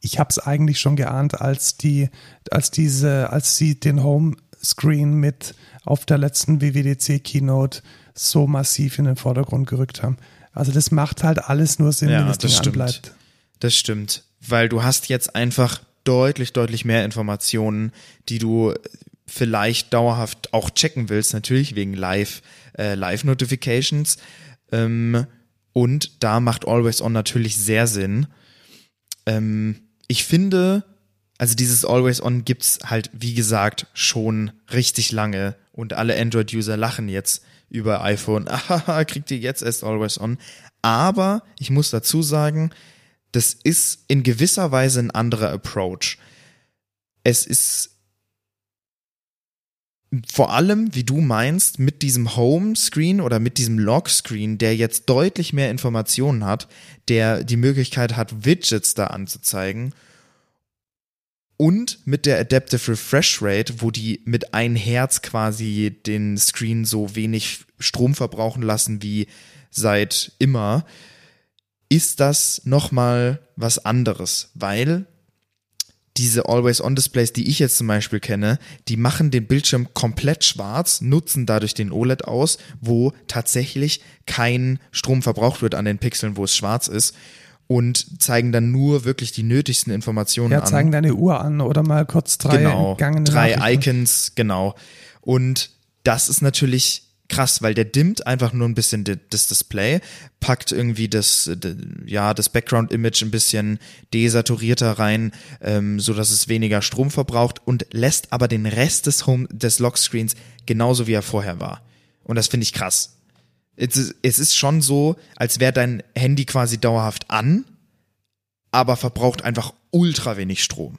ich habe es eigentlich schon geahnt, als die, als diese, als sie den Homescreen mit auf der letzten WWDC Keynote so massiv in den Vordergrund gerückt haben. Also das macht halt alles nur Sinn, wenn Ja, das Ding das stimmt. anbleibt. Das stimmt, weil du hast jetzt einfach deutlich, deutlich mehr Informationen, die du vielleicht dauerhaft auch checken willst, natürlich wegen Live, äh, Live-Notifications. Ähm, und da macht Always On natürlich sehr Sinn. Ähm, ich finde, also dieses Always On gibt's halt, wie gesagt, schon richtig lange und alle Android-User lachen jetzt über iPhone. Ahaha, kriegt ihr jetzt erst Always On. Aber ich muss dazu sagen, das ist in gewisser Weise ein anderer Approach. Es ist vor allem, wie du meinst, mit diesem Home-Screen oder mit diesem Lock-Screen, der jetzt deutlich mehr Informationen hat, der die Möglichkeit hat, Widgets da anzuzeigen und mit der Adaptive Refresh Rate, wo die mit ein Herz quasi den Screen so wenig Strom verbrauchen lassen wie seit immer, ist das nochmal was anderes, weil diese Always-On-Displays, die ich jetzt zum Beispiel kenne, die machen den Bildschirm komplett schwarz, nutzen dadurch den OLED aus, wo tatsächlich kein Strom verbraucht wird an den Pixeln, wo es schwarz ist und zeigen dann nur wirklich die nötigsten Informationen Ja, an. zeigen deine Uhr an oder mal kurz drei genau, gangene drei. Icons, genau. Und das ist natürlich krass, weil der dimmt einfach nur ein bisschen das Display, packt irgendwie das, ja, das Background-Image ein bisschen desaturierter rein, ähm, so dass es weniger Strom verbraucht und lässt aber den Rest des Home, des Lockscreens genauso wie er vorher war. Und das finde ich krass. Es ist, schon so, als wäre dein Handy quasi dauerhaft an, aber verbraucht einfach ultra wenig Strom.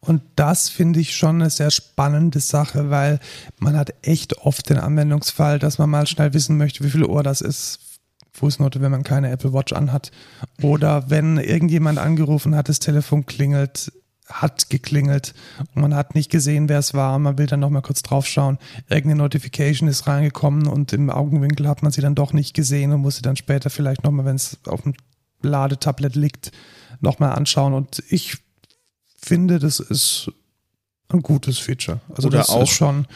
Und das finde ich schon eine sehr spannende Sache, weil man hat echt oft den Anwendungsfall, dass man mal schnell wissen möchte, wie viel Uhr das ist. Fußnote, wenn man keine Apple Watch anhat. Oder wenn irgendjemand angerufen hat, das Telefon klingelt, hat geklingelt und man hat nicht gesehen, wer es war. Man will dann noch mal kurz draufschauen. Irgendeine Notification ist reingekommen und im Augenwinkel hat man sie dann doch nicht gesehen und muss sie dann später vielleicht noch mal, wenn es auf dem Ladetablet liegt, noch mal anschauen. Und ich finde, das ist ein gutes Feature. Also Oder das auch- ist schon,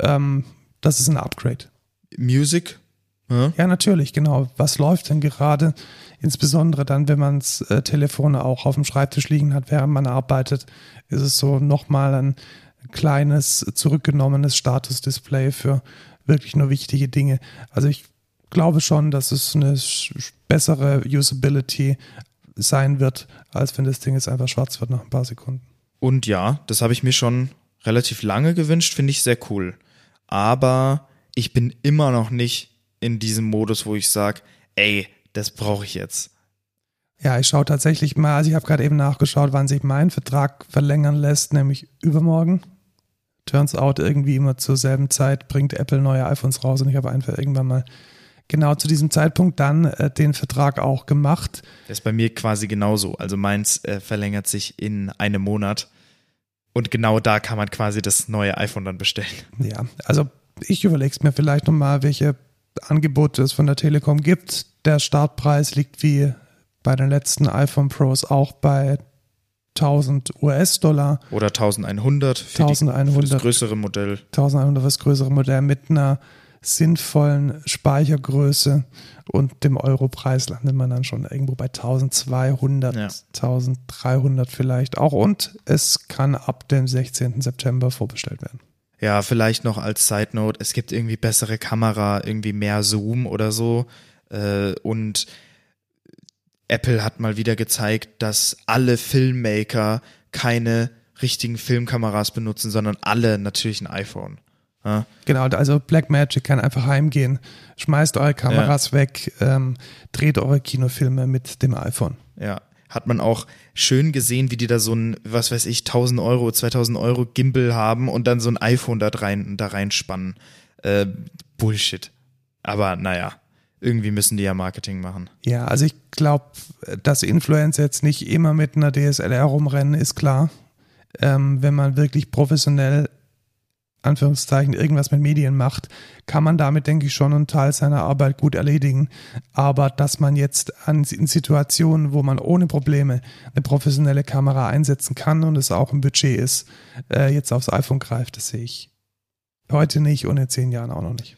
ähm, das ist ein Upgrade. Music, ja? Ja, natürlich, genau. Was läuft denn gerade? Insbesondere dann, wenn man das äh, Telefon auch auf dem Schreibtisch liegen hat, während man arbeitet, ist es so nochmal ein kleines, zurückgenommenes Statusdisplay für wirklich nur wichtige Dinge. Also ich glaube schon, dass es eine bessere Usability sein wird, als wenn das Ding jetzt einfach schwarz wird nach ein paar Sekunden. Und ja, das habe ich mir schon relativ lange gewünscht, finde ich sehr cool. Aber ich bin immer noch nicht in diesem Modus, wo ich sage, ey, das brauche ich jetzt. Ja, ich schaue tatsächlich mal, also ich habe gerade eben nachgeschaut, wann sich mein Vertrag verlängern lässt, nämlich übermorgen. Turns out, irgendwie immer zur selben Zeit bringt Apple neue iPhones raus und ich habe einfach irgendwann mal genau zu diesem Zeitpunkt dann äh, den Vertrag auch gemacht. Das ist bei mir quasi genauso. Also meins äh, verlängert sich in einem Monat. Und genau da kann man quasi das neue iPhone dann bestellen. Ja, also ich überlege es mir vielleicht nochmal, welche Angebote es von der Telekom gibt. Der Startpreis liegt wie bei den letzten iPhone Pros auch bei 1000 US-Dollar. Oder 1100 für, 1100 die, für das größere Modell. 1100 für das größere Modell mit einer sinnvollen Speichergröße und dem Europreis landet man dann schon irgendwo bei 1200, ja. 1300 vielleicht auch und es kann ab dem 16. September vorbestellt werden. Ja, vielleicht noch als Side Note, es gibt irgendwie bessere Kamera, irgendwie mehr Zoom oder so äh, und Apple hat mal wieder gezeigt, dass alle Filmmaker keine richtigen Filmkameras benutzen, sondern alle natürlich ein iPhone. Ja. Genau, also Blackmagic kann einfach heimgehen, schmeißt eure Kameras ja. weg, ähm, dreht eure Kinofilme mit dem iPhone. Ja, hat man auch schön gesehen, wie die da so ein, was weiß ich, 1000 Euro, 2000 Euro Gimbal haben und dann so ein iPhone da rein, da reinspannen. Äh, Bullshit. Aber naja, irgendwie müssen die ja Marketing machen. Ja, also ich glaube, dass Influencer jetzt nicht immer mit einer DSLR rumrennen, ist klar. Ähm, wenn man wirklich professionell Anführungszeichen irgendwas mit Medien macht, kann man damit, denke ich, schon einen Teil seiner Arbeit gut erledigen. Aber dass man jetzt an, in Situationen, wo man ohne Probleme eine professionelle Kamera einsetzen kann und es auch im Budget ist, äh, jetzt aufs iPhone greift, das sehe ich heute nicht und in zehn Jahren auch noch nicht.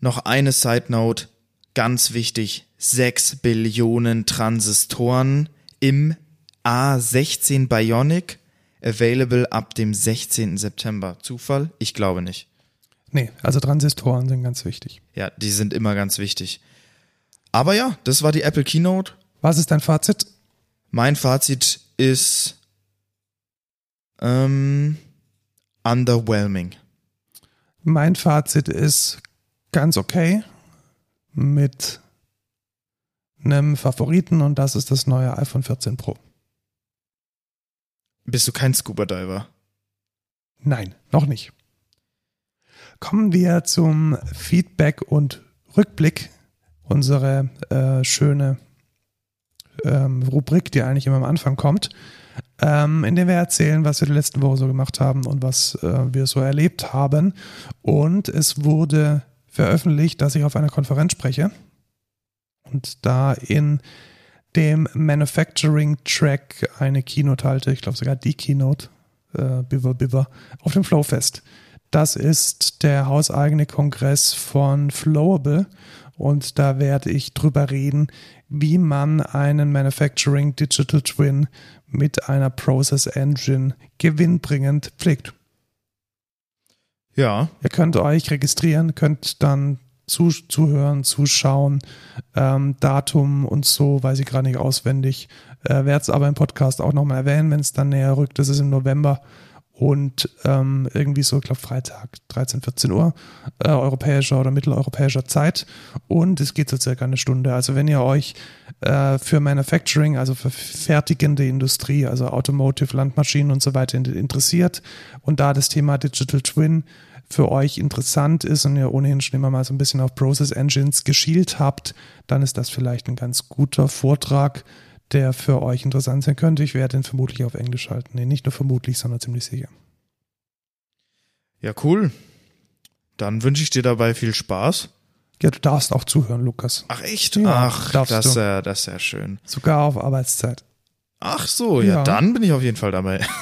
Noch eine Side Note, ganz wichtig, 6 Billionen Transistoren im A16 Bionic available ab dem 16. September. Zufall? Ich glaube nicht. Nee, also Transistoren sind ganz wichtig. Ja, die sind immer ganz wichtig. Aber ja, das war die Apple Keynote. Was ist dein Fazit? Mein Fazit ist ähm, underwhelming. Mein Fazit ist ganz okay mit einem Favoriten und das ist das neue iPhone 14 Pro. Bist du kein Scuba Diver? Nein, noch nicht. Kommen wir zum Feedback und Rückblick. Unsere äh, schöne ähm, Rubrik, die eigentlich immer am Anfang kommt, ähm, in der wir erzählen, was wir die letzten Woche so gemacht haben und was äh, wir so erlebt haben. Und es wurde veröffentlicht, dass ich auf einer Konferenz spreche und da in dem Manufacturing Track eine Keynote halte, ich glaube sogar die Keynote, äh, Biver Biver, auf dem Flowfest. Das ist der hauseigene Kongress von Flowable und da werde ich drüber reden, wie man einen Manufacturing Digital Twin mit einer Process Engine gewinnbringend pflegt. Ja. Ihr könnt euch registrieren, könnt dann zu, zuhören, zuschauen, ähm, Datum und so, weiß ich gerade nicht auswendig. Äh, Werde es aber im Podcast auch nochmal erwähnen, wenn es dann näher rückt. Das ist im November und ähm, irgendwie so, ich glaube Freitag, 13, 14 Uhr, äh, europäischer oder mitteleuropäischer Zeit. Und es geht so circa eine Stunde. Also wenn ihr euch äh, für Manufacturing, also für fertigende Industrie, also Automotive, Landmaschinen und so weiter interessiert und da das Thema Digital Twin für euch interessant ist und ihr ohnehin schon immer mal so ein bisschen auf Process Engines geschielt habt, dann ist das vielleicht ein ganz guter Vortrag, der für euch interessant sein könnte. Ich werde ihn vermutlich auf Englisch halten. Nee, nicht nur vermutlich, sondern ziemlich sicher. Ja, cool. Dann wünsche ich dir dabei viel Spaß. Ja, du darfst auch zuhören, Lukas. Ach echt? Ja, Ach, das ist, ja, das ist ja schön. Sogar auf Arbeitszeit. Ach so, ja, ja, dann bin ich auf jeden Fall dabei.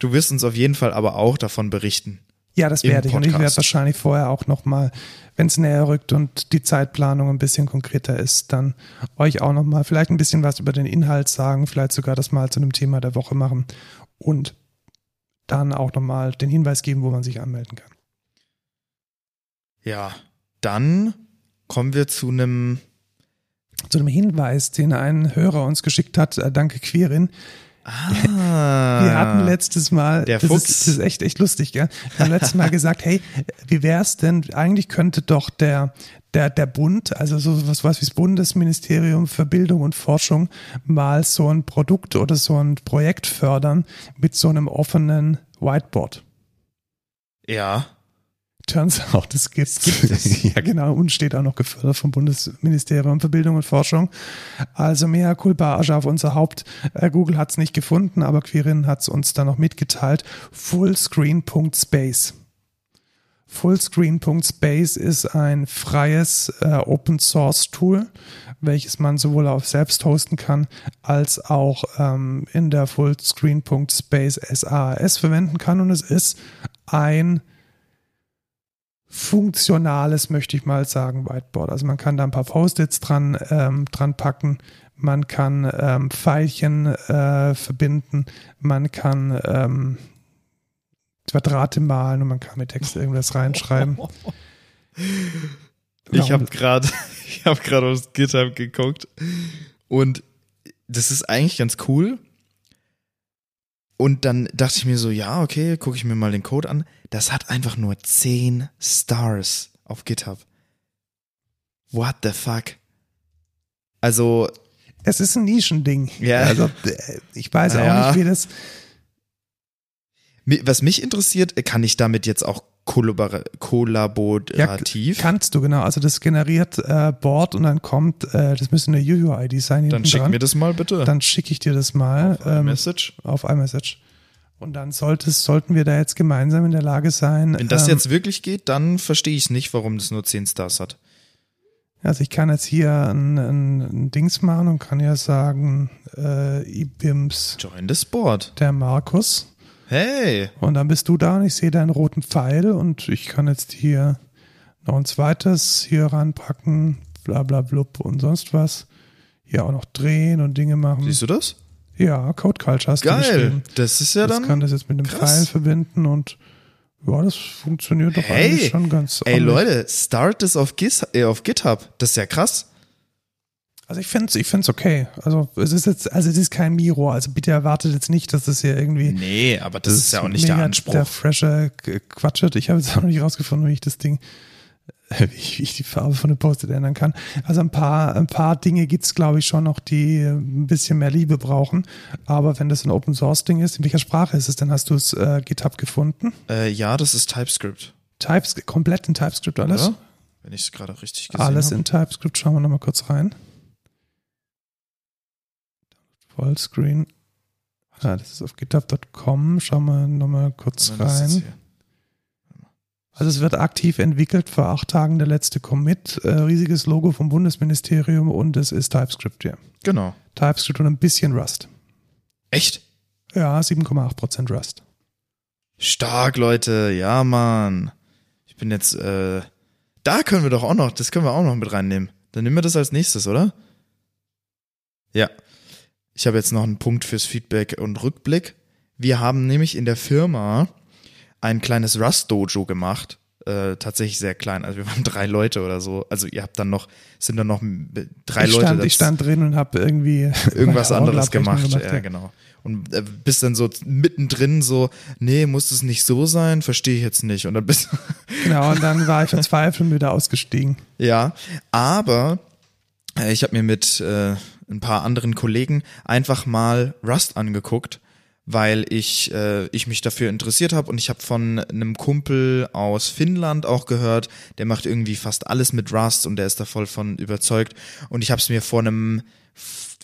Du wirst uns auf jeden Fall aber auch davon berichten. Ja, das werde ich. Und ich werde wahrscheinlich vorher auch nochmal, wenn es näher rückt und die Zeitplanung ein bisschen konkreter ist, dann euch auch nochmal vielleicht ein bisschen was über den Inhalt sagen, vielleicht sogar das mal zu einem Thema der Woche machen und dann auch nochmal den Hinweis geben, wo man sich anmelden kann. Ja, dann kommen wir zu einem zu einem Hinweis, den ein Hörer uns geschickt hat. Äh, danke Quirin. Ah, wir hatten letztes Mal, der das, Fuchs. Ist, das ist echt, echt lustig, gell? Wir haben letztes Mal gesagt, hey, wie wär's denn, eigentlich könnte doch der, der, der Bund, also so was, was wie das Bundesministerium für Bildung und Forschung mal so ein Produkt oder so ein Projekt fördern mit so einem offenen Whiteboard. Ja. Turns out, es gibt, es. ja genau, und steht auch noch gefördert vom Bundesministerium für Bildung und Forschung. Also mehr Culpage auf unser Haupt. Äh, Google hat es nicht gefunden, aber Quirin hat es uns dann noch mitgeteilt. Fullscreen.space. Fullscreen.space ist ein freies äh, Open Source Tool, welches man sowohl auf selbst hosten kann, als auch ähm, in der Fullscreen.space SAS verwenden kann. Und es ist ein funktionales, möchte ich mal sagen, Whiteboard. Also man kann da ein paar Post-its dran, ähm, dran packen, man kann ähm, Pfeilchen äh, verbinden, man kann ähm, Quadrate malen und man kann mit Text irgendwas reinschreiben. Ich habe gerade, ich habe gerade aufs GitHub geguckt und das ist eigentlich ganz cool. Und dann dachte ich mir so, ja, okay, gucke ich mir mal den Code an. Das hat einfach nur 10 Stars auf GitHub. What the fuck? Also. Es ist ein Nischending. Ja. Also, äh, ich weiß auch ja. nicht, wie das. Was mich interessiert, kann ich damit jetzt auch kollaborativ. Ja, kannst du, genau. Also das generiert äh, Board und dann kommt, äh, das müsste eine UUID sein. Dann schick dran. mir das mal bitte. Dann schicke ich dir das mal. Auf ähm, iMessage. Auf iMessage. Und dann solltest, sollten wir da jetzt gemeinsam in der Lage sein. Wenn das ähm, jetzt wirklich geht, dann verstehe ich nicht, warum das nur 10 Stars hat. Also ich kann jetzt hier ein, ein, ein Dings machen und kann ja sagen, äh, IBIMS. Join the Board. Der Markus. Hey. Und dann bist du da und ich sehe deinen roten Pfeil und ich kann jetzt hier noch ein zweites hier ranpacken, bla bla blub und sonst was. Hier auch noch drehen und Dinge machen. Siehst du das? Ja, Code Culture hast Geil. Das ist ja das dann. Ich kann das jetzt mit einem krass. Pfeil verbinden und ja, das funktioniert doch hey. eigentlich schon ganz Ey Leute, start das äh, auf GitHub. Das ist ja krass. Also ich finde es ich find's okay. Also es ist jetzt, also es ist kein Miro, also bitte erwartet jetzt nicht, dass das hier irgendwie. Nee, aber das, das ist ja auch nicht der Anspruch. Der fresher Quatsch. Ich habe jetzt auch noch nicht rausgefunden, wie ich das Ding, wie ich, die Farbe von dem Post-it ändern kann. Also ein paar, ein paar Dinge gibt's glaube ich, schon noch, die ein bisschen mehr Liebe brauchen. Aber wenn das ein Open Source Ding ist, in welcher Sprache ist es denn? Hast du es äh, GitHub gefunden? Äh, ja, das ist TypeScript. TypeScript, komplett in TypeScript alles? Ja, wenn ich es gerade richtig gesehen Alles hab. in TypeScript, schauen wir nochmal kurz rein. Vollscreen. Ah, das ist auf github.com. Schauen wir nochmal kurz rein. Also es wird aktiv entwickelt, vor acht Tagen der letzte Commit, äh, riesiges Logo vom Bundesministerium und es ist TypeScript hier. Genau. TypeScript und ein bisschen Rust. Echt? Ja, 7,8% Rust. Stark, Leute. Ja, Mann. Ich bin jetzt, äh, da können wir doch auch noch, das können wir auch noch mit reinnehmen. Dann nehmen wir das als nächstes, oder? Ja. Ich habe jetzt noch einen Punkt fürs Feedback und Rückblick. Wir haben nämlich in der Firma ein kleines Rust-Dojo gemacht. Äh, tatsächlich sehr klein. Also wir waren drei Leute oder so. Also ihr habt dann noch, sind dann noch drei ich Leute. Stand, ich stand drin und habe irgendwie irgendwas anderes gemacht. gemacht. Ja, ja, genau. Und äh, bist dann so mittendrin so, nee, muss es nicht so sein, verstehe ich jetzt nicht. Und dann bist Genau, und dann war ich verzweifelt und wieder ausgestiegen. Ja, aber äh, ich habe mir mit äh, ein paar anderen Kollegen einfach mal Rust angeguckt, weil ich, äh, ich mich dafür interessiert habe und ich habe von einem Kumpel aus Finnland auch gehört, der macht irgendwie fast alles mit Rust und der ist da voll von überzeugt und ich habe es mir vor einem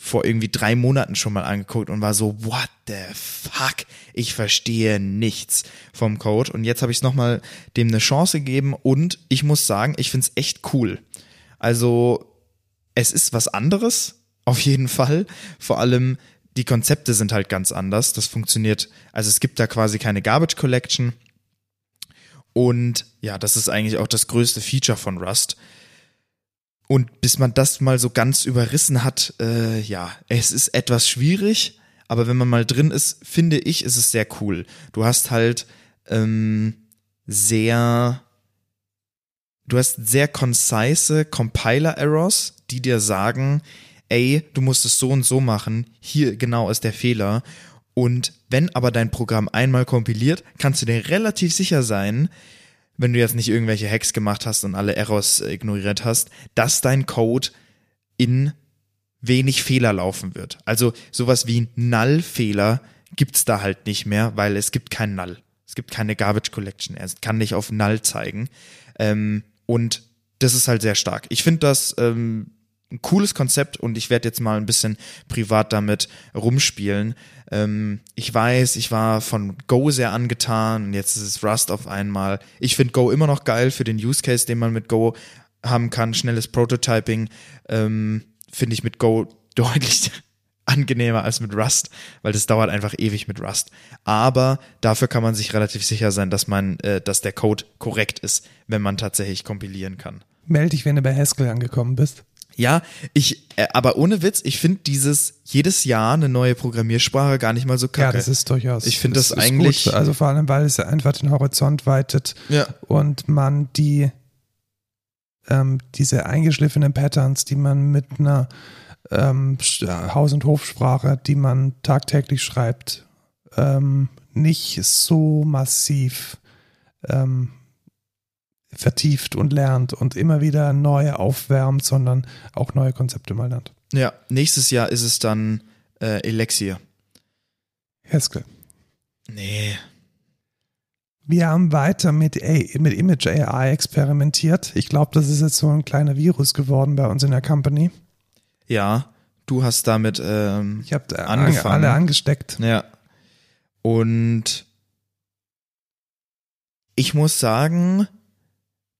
vor irgendwie drei Monaten schon mal angeguckt und war so, what the fuck? Ich verstehe nichts vom Code. Und jetzt habe ich es nochmal dem eine Chance gegeben und ich muss sagen, ich finde es echt cool. Also, es ist was anderes, auf jeden Fall. Vor allem die Konzepte sind halt ganz anders. Das funktioniert, also es gibt da quasi keine Garbage Collection. Und ja, das ist eigentlich auch das größte Feature von Rust. Und bis man das mal so ganz überrissen hat, äh, ja, es ist etwas schwierig, aber wenn man mal drin ist, finde ich, ist es sehr cool. Du hast halt ähm, sehr, du hast sehr concise Compiler-Errors, die dir sagen, ey, du musst es so und so machen, hier genau ist der Fehler. Und wenn aber dein Programm einmal kompiliert, kannst du dir relativ sicher sein, wenn du jetzt nicht irgendwelche Hacks gemacht hast und alle Errors ignoriert hast, dass dein Code in wenig Fehler laufen wird. Also sowas wie Null-Fehler gibt's da halt nicht mehr, weil es gibt kein Null. Es gibt keine Garbage Collection. Er kann nicht auf Null zeigen. Ähm, und das ist halt sehr stark. Ich finde das ähm, ein cooles Konzept und ich werde jetzt mal ein bisschen privat damit rumspielen. Ähm, ich weiß, ich war von Go sehr angetan und jetzt ist es Rust auf einmal. Ich finde Go immer noch geil für den Use Case, den man mit Go haben kann. Schnelles Prototyping ähm, finde ich mit Go deutlich angenehmer als mit Rust, weil das dauert einfach ewig mit Rust. Aber dafür kann man sich relativ sicher sein, dass man, äh, dass der Code korrekt ist, wenn man tatsächlich kompilieren kann. Melde dich, wenn du bei Haskell angekommen bist. Ja, ich, äh, aber ohne Witz, ich finde dieses jedes Jahr eine neue Programmiersprache gar nicht mal so kacke. Ja, das ist durchaus. Ich finde das, ist eigentlich. Gut. Also vor allem, weil es einfach den Horizont weitet Ja. und man die ähm, diese eingeschliffenen Patterns, die man mit einer ähm, Haus- und Hofsprache, die man tagtäglich schreibt, ähm, nicht so massiv ähm, vertieft und lernt und immer wieder neue aufwärmt, sondern auch neue Konzepte mal lernt. Ja, nächstes Jahr ist es dann äh, Elixir. Haskell. Nee. Wir haben weiter mit, A mit Image AI experimentiert. Ich glaube, das ist jetzt so ein kleiner Virus geworden bei uns in der Company. Ja, du hast damit ähm, Ich habe Angefangen. alle angesteckt. Ja. Und ich muss sagen,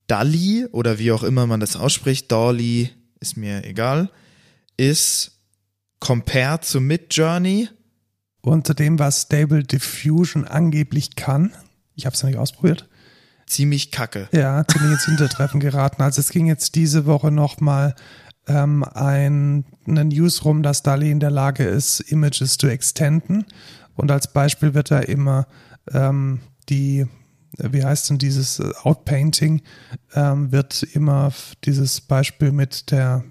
Dali oder wie auch immer man das ausspricht, Dolly ist mir egal, ist compared zu Midjourney Unter dem, was Stable Diffusion angeblich kann. Ich habe es noch nicht ausprobiert. ziemlich kacke. Ja, ziemlich ins Hintertreffen geraten. Also es ging jetzt diese Woche nochmal ähm, ein, eine News rum, dass DALI in der Lage ist, Images zu extenden. Und als Beispiel wird da immer ähm, die, wie heißt denn dieses äh, Outpainting, ähm, wird immer dieses Beispiel mit der,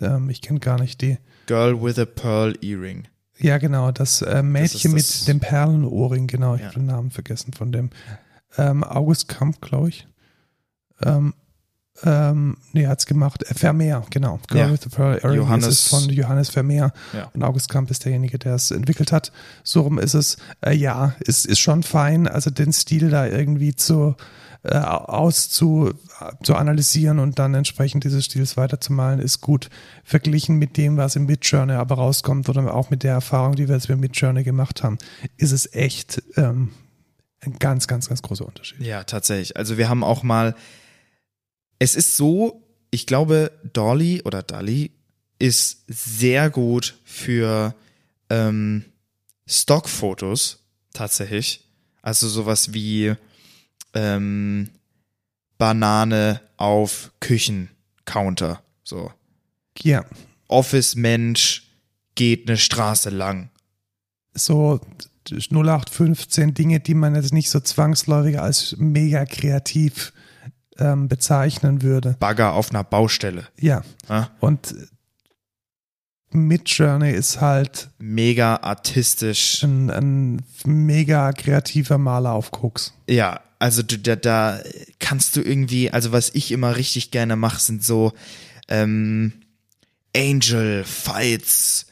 ähm, ich kenne gar nicht die, Girl with a Pearl Earring. ja, genau, das äh, Mädchen Das das- mit dem Perlenohrring, genau, ich Ja. habe den Namen vergessen von dem. Ähm, August Kamp, glaube ich. Ähm, ähm, nee, hat's gemacht. Äh, Vermeer, genau. Girl Ja. with the Pearl Earring Johannes- ist es von Johannes Vermeer. Ja. Und August Kamp ist derjenige, der es entwickelt hat. So rum ist es. Äh, ja, ist, ist schon fein, also den Stil da irgendwie zu äh, auszu zu analysieren und dann entsprechend dieses Stils weiterzumalen, ist gut. Verglichen mit dem, was im Midjourney aber rauskommt oder auch mit der Erfahrung, die wir jetzt mit Midjourney gemacht haben, ist es echt ähm, ein ganz, ganz, ganz großer Unterschied. Ja, tatsächlich. Also wir haben auch mal, es ist so, ich glaube, Dolly oder Dali ist sehr gut für ähm, Stockfotos tatsächlich. Also sowas wie ähm, Banane auf Küchencounter. So. Ja, Office-Mensch geht eine Straße lang. so 0815 Dinge, die man jetzt nicht so zwangsläufig als mega kreativ ähm, bezeichnen würde. Bagger auf einer Baustelle. Ja, Ja? und Midjourney ist halt Mega artistisch. ein, ein mega kreativer Maler auf Koks. Ja, also du, da, da kannst du irgendwie, also was ich immer richtig gerne mache, sind so ähm, Angel Fights,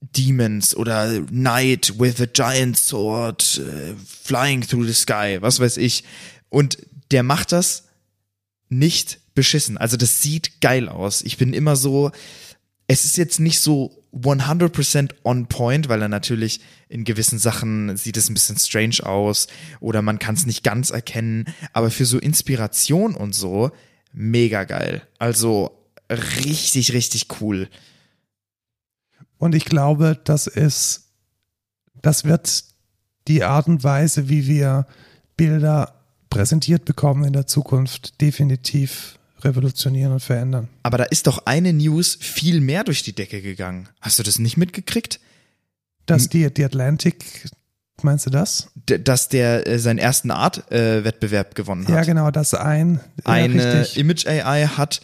Demons oder Knight with a giant sword äh, flying through the sky, was weiß ich. Und der macht das nicht beschissen. Also das sieht geil aus. Ich bin immer so, es ist jetzt nicht so 100% on point, weil er natürlich in gewissen Sachen sieht es ein bisschen strange aus oder man kann es nicht ganz erkennen, aber für so Inspiration und so mega geil. Also richtig, richtig cool. Und ich glaube, das ist, das wird die Art und Weise, wie wir Bilder präsentiert bekommen in der Zukunft, definitiv revolutionieren und verändern. Aber da ist doch eine News viel mehr durch die Decke gegangen. Hast du das nicht mitgekriegt? Dass die, die Atlantic, meinst du das? D dass der äh, seinen ersten Art-Wettbewerb gewonnen hat. Ja, genau, das ein. Ja, Eine richtig. Image AI hat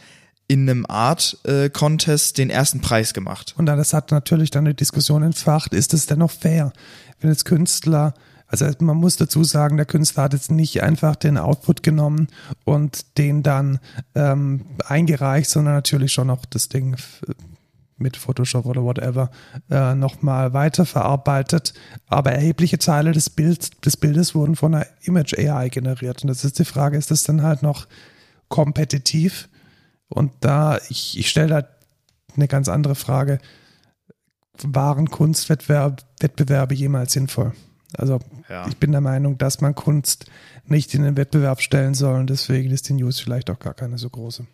in einem Art-Contest den ersten Preis gemacht. Und das hat natürlich dann eine Diskussion entfacht, ist es denn noch fair, wenn jetzt Künstler, also man muss dazu sagen, der Künstler hat jetzt nicht einfach den Output genommen und den dann ähm, eingereicht, sondern natürlich schon auch das Ding mit Photoshop oder whatever äh, nochmal weiterverarbeitet. Aber erhebliche Teile des, Bild, des Bildes wurden von einer Image AI generiert. Und das ist die Frage, ist das dann halt noch kompetitiv? Und da, ich, ich stelle da eine ganz andere Frage. Waren Kunstwettbewerbe jemals sinnvoll? Also Ja. ich bin der Meinung, dass man Kunst nicht in den Wettbewerb stellen soll und deswegen ist die News vielleicht auch gar keine so große.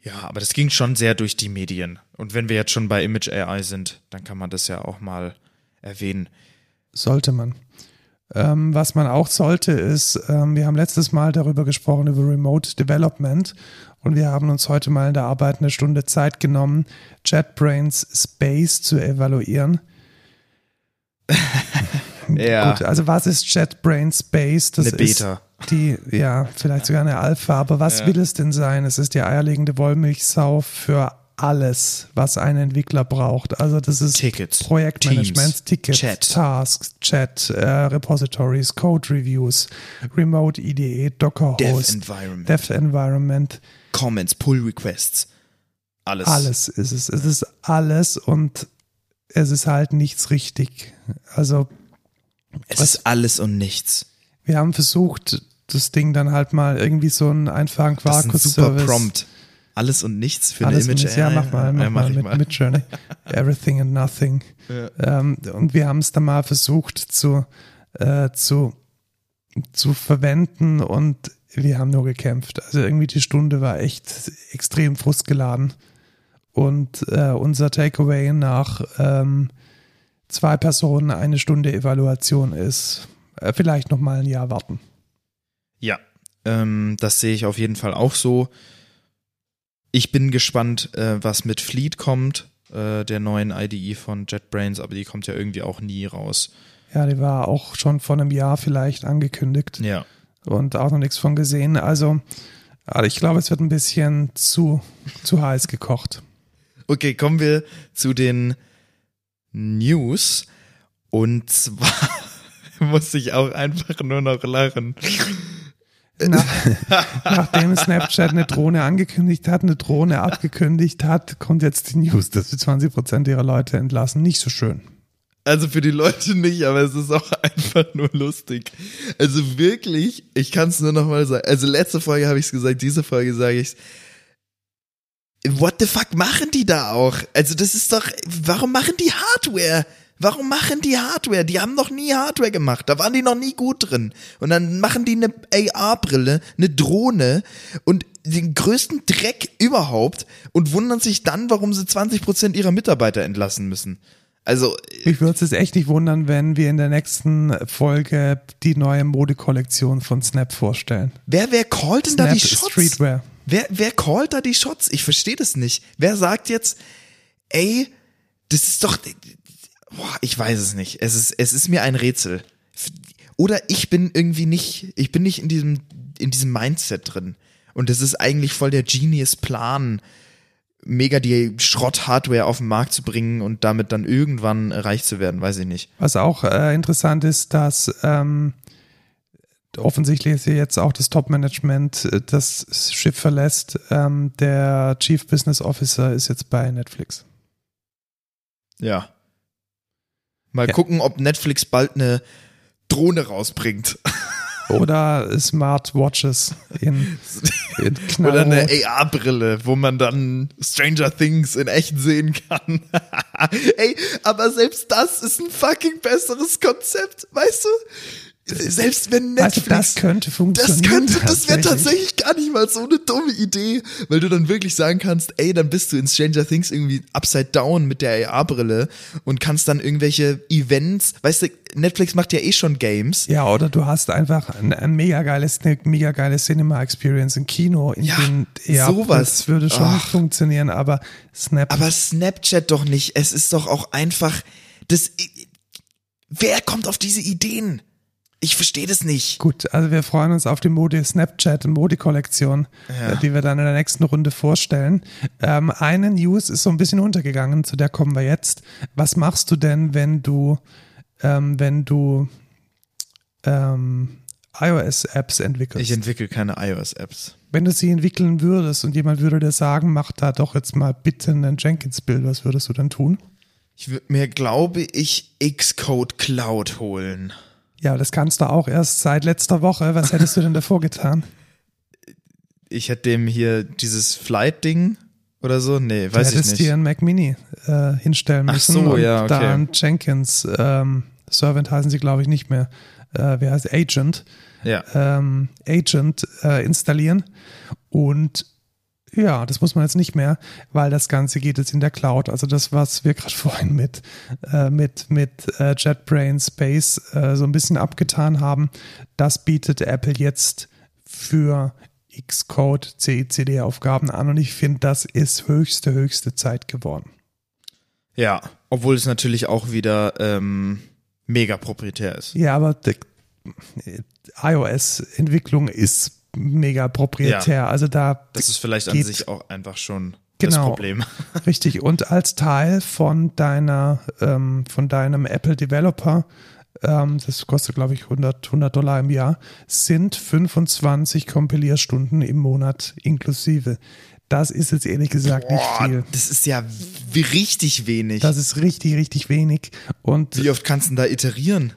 Ja, aber das ging schon sehr durch die Medien. Und wenn wir jetzt schon bei Image AI sind, dann kann man das ja auch mal erwähnen. Sollte man. Ähm, was man auch sollte, ist, ähm, wir haben letztes Mal darüber gesprochen, über Remote Development und wir haben uns heute mal in der Arbeit eine Stunde Zeit genommen, JetBrains Space zu evaluieren. Ja. Gut, also was ist JetBrains Space? Das Eine Beta. ist die, ja, vielleicht sogar eine Alpha, aber was Ja. will es denn sein? Es ist die eierlegende Wollmilchsau für alles, was ein Entwickler braucht. Also das ist Tickets, Projektmanagement, Teams, Tickets, Chat. Tasks, Chat, äh, Repositories, Code Reviews, Remote IDE, Docker Dev Host, Environment, Dev Environment, Comments, Pull Requests. Alles. alles ist es. Es ist alles und es ist halt nichts richtig. Also Es Was- ist alles und nichts. wir haben versucht, das Ding dann halt mal irgendwie so einen einfachen Das ist ein super. Prompt. Alles und nichts für eine Alles Image mit, ja, mach mal, mach Ja, mal, ich mit, mit Journey. Everything and Nothing. Ähm, und wir haben es dann mal versucht zu, äh, zu, zu verwenden und wir haben nur gekämpft. Also irgendwie die Stunde war echt extrem frustgeladen. Und äh, unser Takeaway nach ähm, zwei Personen eine Stunde Evaluation ist, äh, vielleicht noch mal ein Jahr warten. Ja, ähm, das sehe ich auf jeden Fall auch so. Ich bin gespannt, äh, was mit Fleet kommt, äh, der neuen IDE von JetBrains, aber die kommt ja irgendwie auch nie raus. Ja, die war auch schon vor einem Jahr vielleicht angekündigt. Ja. und auch noch nichts von gesehen. Also, aber ich glaube, es wird ein bisschen zu, zu heiß gekocht. Okay, kommen wir zu den News. Und zwar muss ich auch einfach nur noch lachen. Nach, nachdem Snapchat eine Drohne angekündigt hat, eine Drohne abgekündigt hat, kommt jetzt die News, dass sie 20 Prozent ihrer Leute entlassen. Nicht so schön. Also für die Leute nicht, aber es ist auch einfach nur lustig. Also wirklich, ich kann es nur noch mal sagen. Also letzte Folge habe ich es gesagt, diese Folge sage ich What the fuck machen die da auch? Also das ist doch, warum machen die Hardware? Warum machen die Hardware? Die haben noch nie Hardware gemacht. Da waren die noch nie gut drin. Und dann machen die eine AR-Brille, eine Drohne und den größten Dreck überhaupt und wundern sich dann, warum sie 20% ihrer Mitarbeiter entlassen müssen. Also, Mich würde es echt nicht wundern, wenn wir in der nächsten Folge die neue Modekollektion von Snap vorstellen. wer, wer callt denn da Snap die Shots? Streetwear. Wer, wer callt da die Shots? Ich verstehe das nicht. Wer sagt jetzt, ey, das ist doch, boah, ich weiß es nicht. Es ist, es ist mir ein Rätsel. Oder ich bin irgendwie nicht, ich bin nicht in diesem, in diesem Mindset drin. Und das ist eigentlich voll der Genius-Plan, mega die Schrott-Hardware auf den Markt zu bringen und damit dann irgendwann reich zu werden, weiß ich nicht. Was auch äh, interessant ist, dass ähm, offensichtlich ist hier jetzt auch das Top-Management äh, das Schiff verlässt. Ähm, der Chief Business Officer ist jetzt bei Netflix. Ja. Mal Ja. gucken, ob Netflix bald eine Drohne rausbringt. Oder Smartwatches in, in Oder eine. AR-Brille, wo man dann Stranger Things in echt sehen kann. Ey, aber selbst das ist ein fucking besseres Konzept, weißt du? Selbst wenn Also Netflix. das könnte das funktionieren. könnte, das wäre tatsächlich gar nicht mal so eine dumme Idee, weil du dann wirklich sagen kannst, ey, dann bist du in Stranger Things irgendwie upside down mit der AR-Brille und kannst dann irgendwelche Events, weißt du, Netflix macht ja eh schon Games. Ja, oder du hast einfach ein, ein mega geiles, eine mega geile Cinema-Experience im Kino. In Ja, den, ja, sowas. Das würde schon Ach. funktionieren, aber Snap Aber Snapchat doch nicht. Es ist doch auch einfach das. Wer kommt auf diese Ideen? Ich verstehe das nicht. Gut, also wir freuen uns auf die Mode Snapchat Mode-Kollektion, Ja. äh, die wir dann in der nächsten Runde vorstellen. Ähm, eine News ist so ein bisschen untergegangen, zu der kommen wir jetzt. Was machst du denn, wenn du, ähm, wenn du ähm, iOS-Apps entwickelst? Ich entwickle keine iOS-Apps. Wenn du sie entwickeln würdest und jemand würde dir sagen, mach da doch jetzt mal bitte einen Jenkins-Bild, was würdest du dann tun? Ich würde mir, glaube ich, Xcode Cloud holen. Ja, das kannst du auch erst seit letzter Woche. Was hättest du denn davor getan? Ich hätte dem hier dieses Flight-Ding oder so? Nee, weiß du ich nicht. dir einen Mac Mini äh, hinstellen Ach müssen. so, und ja, okay. Da einen Jenkins, ähm, Servant heißen sie, glaube ich, nicht mehr. Äh, wer heißt Agent? Ja. ähm, Agent äh, installieren. Und ja, das muss man jetzt nicht mehr, weil das Ganze geht jetzt in der Cloud. Also das, was wir gerade vorhin mit, äh, mit, mit äh, JetBrains Space äh, so ein bisschen abgetan haben, das bietet Apple jetzt für Xcode CICD-Aufgaben an. Und ich finde, das ist höchste, höchste Zeit geworden. Ja, obwohl es natürlich auch wieder ähm, mega proprietär ist. Ja, aber die, iOS-Entwicklung ist mega proprietär. Ja. Also da Das ist vielleicht an sich auch einfach schon das Genau. Problem. Richtig, und als Teil von deiner, ähm, von deinem Apple Developer, ähm, das kostet glaube ich 100, 100 Dollar im Jahr, sind 25 Kompilierstunden im Monat inklusive. Das ist jetzt ehrlich gesagt nicht viel. das ist ja richtig wenig. Das ist richtig, richtig wenig. Und Wie oft kannst du denn da iterieren?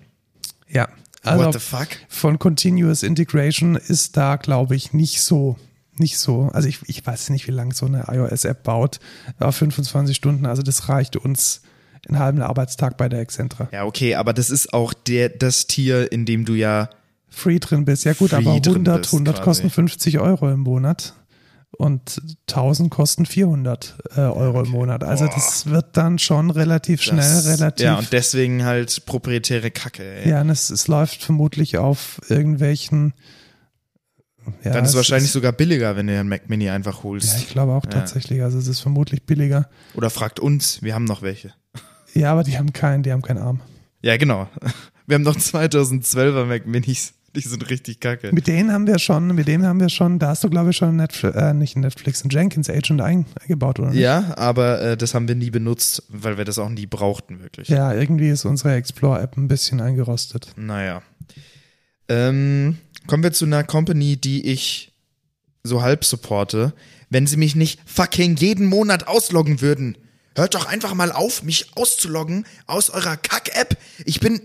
ja, also What the fuck? von Continuous Integration ist da, glaube ich, nicht so, nicht so. Also ich, ich weiß nicht, wie lange so eine iOS-App baut. Aber 25 Stunden, also das reicht uns einen halben Arbeitstag bei der Excentra. Ja, okay, aber das ist auch der, das Tier, in dem du ja, Free drin bist. Ja gut, Free aber drin 100, bist 100 quasi. kosten 50 Euro im Monat. Und 1000 kosten 400 äh, Euro im Monat. Also Boah. das wird dann schon relativ schnell, das, relativ. ja, und deswegen halt proprietäre Kacke, ey. Ja, und es, es läuft vermutlich auf irgendwelchen. Ja, Dann ist es wahrscheinlich sogar billiger, wenn du einen Mac Mini einfach Ja, holst. ich glaube auch Ja. tatsächlich. Also es ist vermutlich billiger. Oder fragt uns, wir haben noch welche. Ja, aber die haben keinen, die haben keinen Arm. Ja, genau. Wir haben noch 2012er Mac Minis. Die sind richtig kacke. Mit denen haben wir schon, mit denen haben wir schon, da hast du glaube ich schon Netflix, äh, nicht Netflix, ein Jenkins Agent ein, eingebaut, oder? nicht? Ja, aber äh, das haben wir nie benutzt, weil wir das auch nie brauchten, wirklich. Ja, irgendwie ist unsere Explore-App ein bisschen eingerostet. Naja. Ähm, kommen wir zu einer Company, die ich so halb supporte. Wenn sie mich nicht fucking jeden Monat ausloggen würden. Hört doch einfach mal auf, mich auszuloggen aus eurer Kack-App. Ich bin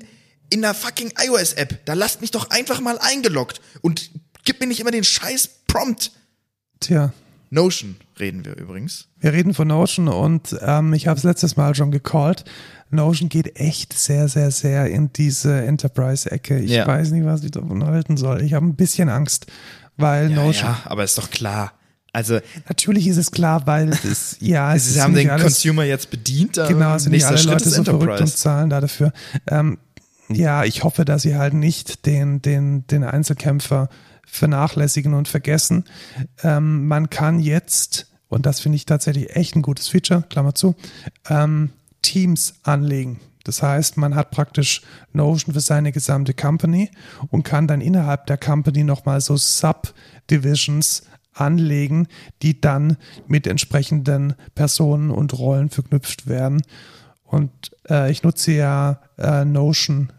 in der fucking iOS-App. Da lasst mich doch einfach mal eingeloggt und gib mir nicht immer den scheiß Prompt. Tja, Notion reden wir übrigens. wir reden von Notion und ähm, ich habe es letztes Mal schon gecallt. Notion geht echt sehr, sehr, sehr in diese Enterprise-Ecke. Ich Ja. weiß nicht, was ich davon halten soll. Ich habe ein bisschen Angst, weil Ja, Notion. ja, aber ist doch klar. Also, Natürlich ist es klar, weil es, ja, es sie haben den alles, Consumer jetzt bedient. aber Genau, sind nicht alle Leute so verrückt und zahlen da dafür. Ähm, ja, ich hoffe, dass sie halt nicht den, den, den Einzelkämpfer vernachlässigen und vergessen. Ähm, man kann jetzt, und das finde ich tatsächlich echt ein gutes Feature, Klammer zu, ähm, Teams anlegen. Das heißt, man hat praktisch Notion für seine gesamte Company und kann dann innerhalb der Company nochmal so Subdivisions anlegen, die dann mit entsprechenden Personen und Rollen verknüpft werden. Und äh, ich nutze ja äh, Notion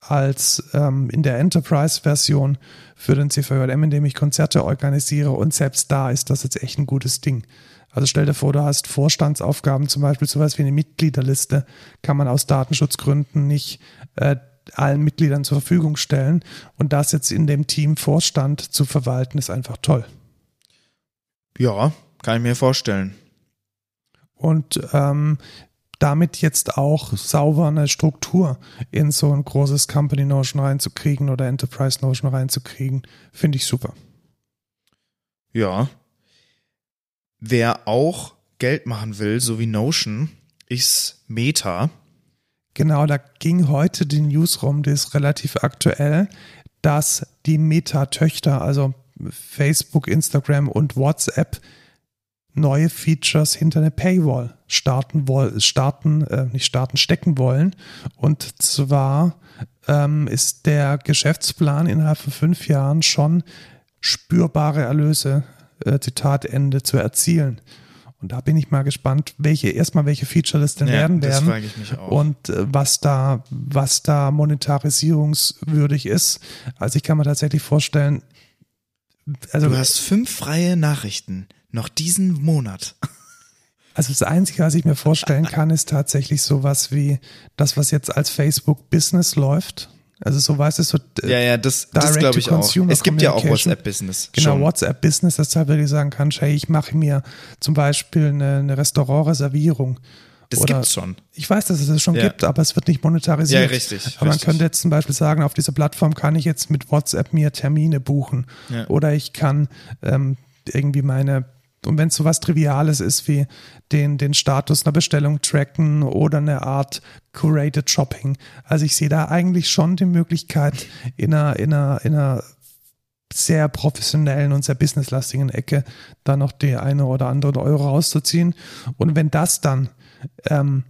als ähm, in der Enterprise-Version für den CVJM, indem ich Konzerte organisiere und selbst da ist das jetzt echt ein gutes Ding. Also stell dir vor, du hast Vorstandsaufgaben, zum Beispiel sowas wie eine Mitgliederliste, kann man aus Datenschutzgründen nicht äh, allen Mitgliedern zur Verfügung stellen. Und das jetzt in dem Team Vorstand zu verwalten, ist einfach toll. Ja, kann ich mir vorstellen. und ähm, damit jetzt auch sauber eine Struktur in so ein großes Company Notion reinzukriegen oder Enterprise Notion reinzukriegen, finde ich super. Ja. Wer auch Geld machen will, so wie Notion, ist Meta. Genau, da ging heute die News rum, die ist relativ aktuell, dass die Meta-Töchter, also Facebook, Instagram und WhatsApp, neue Features hinter eine Paywall starten wollen, starten, äh, nicht starten, stecken wollen. Und zwar ähm, ist der Geschäftsplan innerhalb von fünf Jahren schon spürbare Erlöse, äh, Zitat Ende, zu erzielen. Und da bin ich mal gespannt, welche, erstmal welche Feature das denn werden das werden frage ich mich auch. und äh, was da, was da monetarisierungswürdig ist. Also ich kann mir tatsächlich vorstellen, Also, Du hast fünf freie Nachrichten noch diesen Monat. also das Einzige, was ich mir vorstellen kann, ist tatsächlich sowas wie das, was jetzt als Facebook Business läuft. Also so weißt du, so Ja, ja, das, das glaube ich auch. Es gibt ja auch. WhatsApp-Business. Genau, schon. WhatsApp Business, dass du halt wirklich sagen kannst, hey, ich mache mir zum Beispiel eine, eine Restaurantreservierung. Das Oder- gibt's schon. Ich weiß, dass es das schon Ja. gibt, aber es wird nicht monetarisiert. Ja, richtig, Aber man richtig. könnte jetzt zum Beispiel sagen, auf dieser Plattform kann ich jetzt mit WhatsApp mir Termine buchen. Ja. Oder ich kann ähm, irgendwie meine, und wenn es so was Triviales ist wie den, den Status einer Bestellung tracken oder eine Art Curated Shopping. Also ich sehe da eigentlich schon die Möglichkeit in einer, in einer, in einer sehr professionellen und sehr businesslastigen Ecke da noch die eine oder andere Euro rauszuziehen. Und wenn das dann ähm,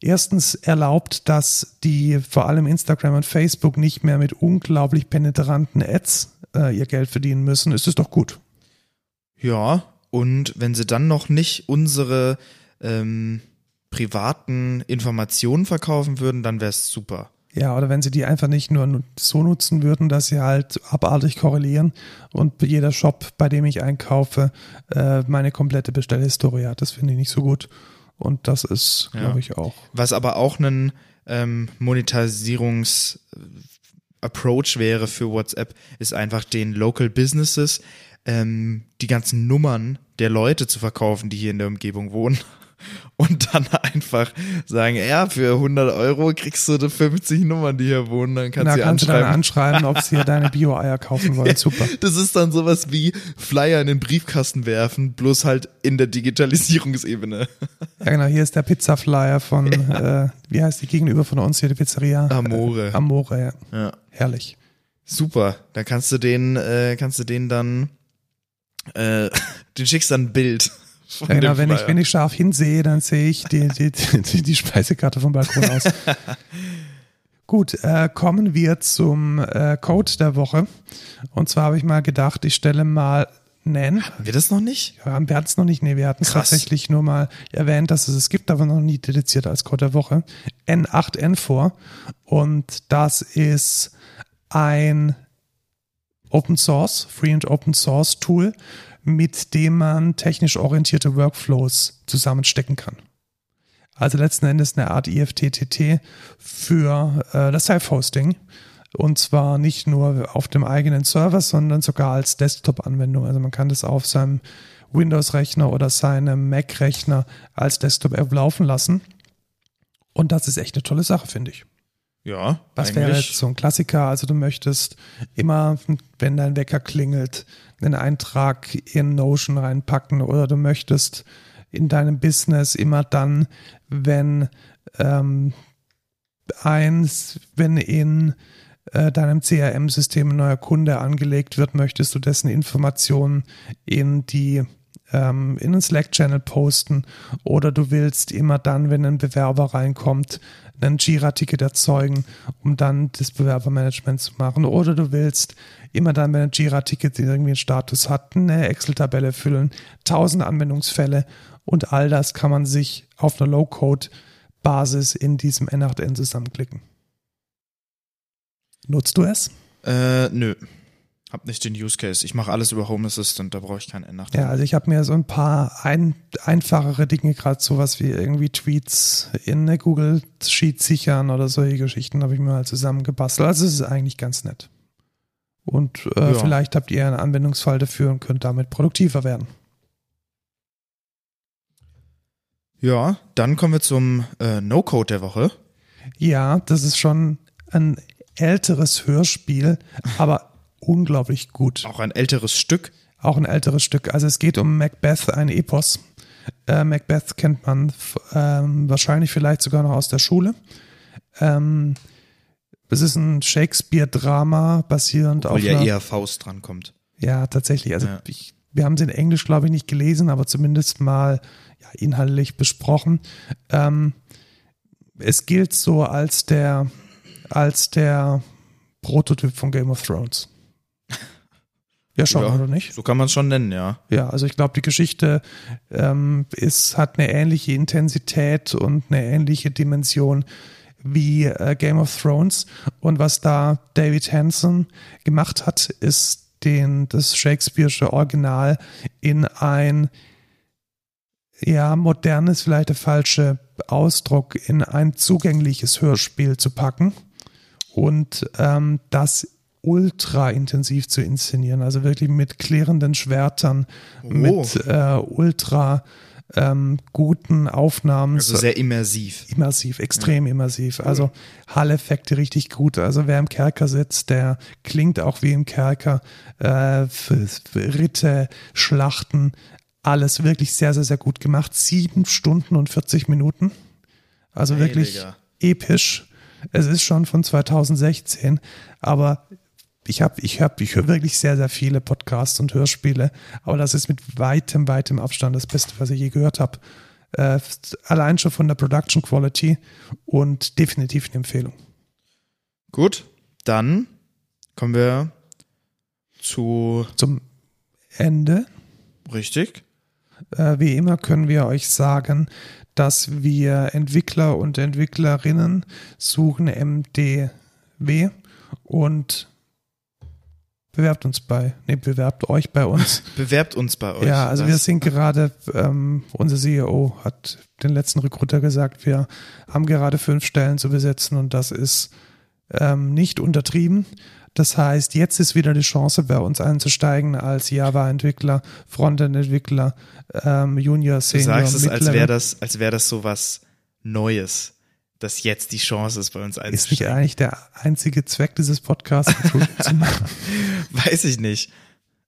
erstens erlaubt, dass die vor allem Instagram und Facebook nicht mehr mit unglaublich penetranten Ads äh, ihr Geld verdienen müssen, ist es doch gut. Ja, und wenn sie dann noch nicht unsere ähm, privaten Informationen verkaufen würden, dann wäre es super. Ja, oder wenn sie die einfach nicht nur so nutzen würden, dass sie halt abartig korrelieren und jeder Shop, bei dem ich einkaufe, äh, meine komplette Bestellhistorie hat. Das finde ich nicht so gut. Und das ist, Ja. glaube ich, auch. Was aber auch ein ähm, Monetarisierungs-Approach wäre für WhatsApp, ist einfach den Local Businesses ähm, die ganzen Nummern der Leute zu verkaufen, die hier in der Umgebung wohnen. Und dann einfach sagen, ja, für 100 Euro kriegst du die 50 Nummern, die hier wohnen, dann kannst sie kannst du dann anschreiben. anschreiben, ob sie deine Bio-Eier kaufen wollen. Super. Das ist dann sowas wie Flyer in den Briefkasten werfen, bloß halt in der Digitalisierungsebene. Ja, genau. Hier ist der Pizza-Flyer von, äh, wie heißt die gegenüber von uns hier, die Pizzeria? Amore. Äh, Amore, ja. Ja. Herrlich. Super. Da kannst du den, äh, kannst du den dann, äh, den schickst dann ein Bild. Von Ja, genau, wenn ich, Flyer. wenn ich scharf hinsehe, dann sehe ich die, die, die, die Speisekarte vom Balkon aus. Gut, äh, kommen wir zum äh, Code der Woche. Und zwar habe ich mal gedacht, ich stelle mal Nen. Haben wir das noch nicht? Ja, wir hatten es noch nicht, nee, wir hatten es tatsächlich nur mal erwähnt, dass es es gibt, aber noch nie dediziert als Code der Woche. N8N vor. Und das ist ein Open Source, Free and Open Source Tool, mit dem man technisch orientierte Workflows zusammenstecken kann. Also letzten Endes eine Art IFTTT für äh, das Self-Hosting. Und zwar nicht nur auf dem eigenen Server, sondern sogar als Desktop-Anwendung. Also man kann das auf seinem Windows-Rechner oder seinem Mac-Rechner als Desktop-App laufen lassen. Und das ist echt eine tolle Sache, finde ich. Ja. Was wäre jetzt so ein Klassiker? Also du möchtest immer, wenn dein Wecker klingelt, einen Eintrag in Notion reinpacken oder du möchtest in deinem Business immer dann, wenn ähm, eins, wenn in äh, deinem CRM-System ein neuer Kunde angelegt wird, möchtest du dessen Informationen in die ähm, in einen Slack-Channel posten oder du willst immer dann, wenn ein Bewerber reinkommt, ein Jira-Ticket erzeugen, um dann das Bewerbermanagement zu machen oder du willst immer dann, wenn ein Jira-Ticket irgendwie einen Status hat, eine Excel-Tabelle füllen, tausend Anwendungsfälle und all das kann man sich auf einer Low-Code-Basis in diesem N8N zusammenklicken. Nutzt du es? Äh, nö. Hab nicht den Use Case. Ich mache alles über Home Assistant, da brauche ich keinen N8. Ja, also ich habe mir so ein paar ein, einfachere Dinge, gerade sowas wie irgendwie Tweets in eine Google Sheet sichern oder solche Geschichten habe ich mir mal zusammengebastelt. Also es ist eigentlich ganz nett. Und äh, Ja. vielleicht habt ihr einen Anwendungsfall dafür und könnt damit produktiver werden. Ja, dann kommen wir zum äh, No-Code der Woche. Ja, das ist schon ein älteres Hörspiel, aber unglaublich gut. Auch ein älteres Stück. Auch ein älteres Stück. Also es geht um Macbeth, ein Epos. Äh, Macbeth kennt man ähm, wahrscheinlich vielleicht sogar noch aus der Schule. Ähm, es ist ein Shakespeare-Drama basierend Obwohl auf ja einer, eher Faust drankommt. ja tatsächlich. Also Ja. ich, wir haben es in Englisch glaube ich nicht gelesen, aber zumindest mal ja, inhaltlich besprochen. Ähm, es gilt so als der als der Prototyp von Game of Thrones. Ja, schon, Ja. oder nicht? So kann man es schon nennen, ja. Ja, also ich glaube, die Geschichte ähm, ist, hat eine ähnliche Intensität und eine ähnliche Dimension wie äh, Game of Thrones. Und was da David Hansen gemacht hat, ist den, das Shakespeare'sche Original in ein, ja, modernes, vielleicht der falsche Ausdruck, in ein zugängliches Hörspiel zu packen und ähm, das ultra intensiv zu inszenieren, also wirklich mit klärenden Schwertern, Oh. mit äh, ultra ähm, guten Aufnahmen. Also sehr immersiv. Immersiv, extrem immersiv. Also Hall-Effekte richtig gut. Also wer im Kerker sitzt, der klingt auch wie im Kerker. Äh, Ritte, Schlachten, alles wirklich sehr, sehr, sehr gut gemacht. Sieben Stunden und 40 Minuten. Also wirklich Heiliger. episch. Es ist schon von 2016, aber ich habe, ich habe, ich höre wirklich sehr, sehr viele Podcasts und Hörspiele, aber das ist mit weitem, weitem Abstand das Beste, was ich je gehört habe. Äh, allein schon von der Production Quality und definitiv eine Empfehlung. Gut, dann kommen wir zu Zum Ende, richtig. äh, wie immer, können wir euch sagen, dass wir Entwickler und Entwicklerinnen suchen MDW und bewerbt uns bei, nee, bewerbt euch bei uns. Bewerbt uns bei euch. Ja, also wir Das- sind gerade, ähm, unser CEO hat den letzten Recruiter gesagt, wir haben gerade fünf Stellen zu besetzen und das ist ähm, nicht untertrieben. Das heißt, jetzt ist wieder die Chance, bei uns einzusteigen als Java-Entwickler, Frontend-Entwickler, ähm, Junior, Du Senior, sagst es, als wäre das, als wäre das so was Neues, dass jetzt die Chance ist, bei uns Ist nicht einzusteigen. eigentlich der einzige Zweck dieses Podcasts, zu machen? Weiß ich nicht.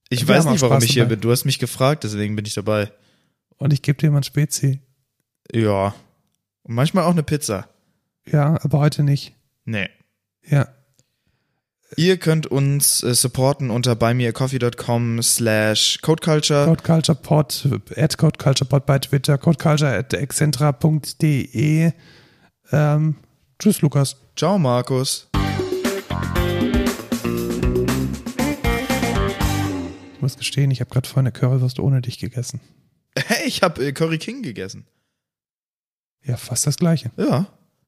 Ich Wir weiß nicht, warum Spaß ich hier dabei. bin. Du hast mich gefragt, deswegen bin ich dabei. Und ich gebe dir mal ein Spezi. Ja. Und manchmal auch eine Pizza. Ja, aber heute nicht. Nee. Ja. Ihr könnt uns äh, supporten unter buymeacoffee.com slash codeculture. CodeCulturePod, at CodeCulturePod bei Twitter, codeculture at excentra.de. Ähm, tschüss, Lukas. Ciao, Markus. Ich muss gestehen, ich habe gerade vorhin eine Currywurst ohne dich gegessen. Hey, ich habe äh, Curry King gegessen. Ja, fast das gleiche. Ja.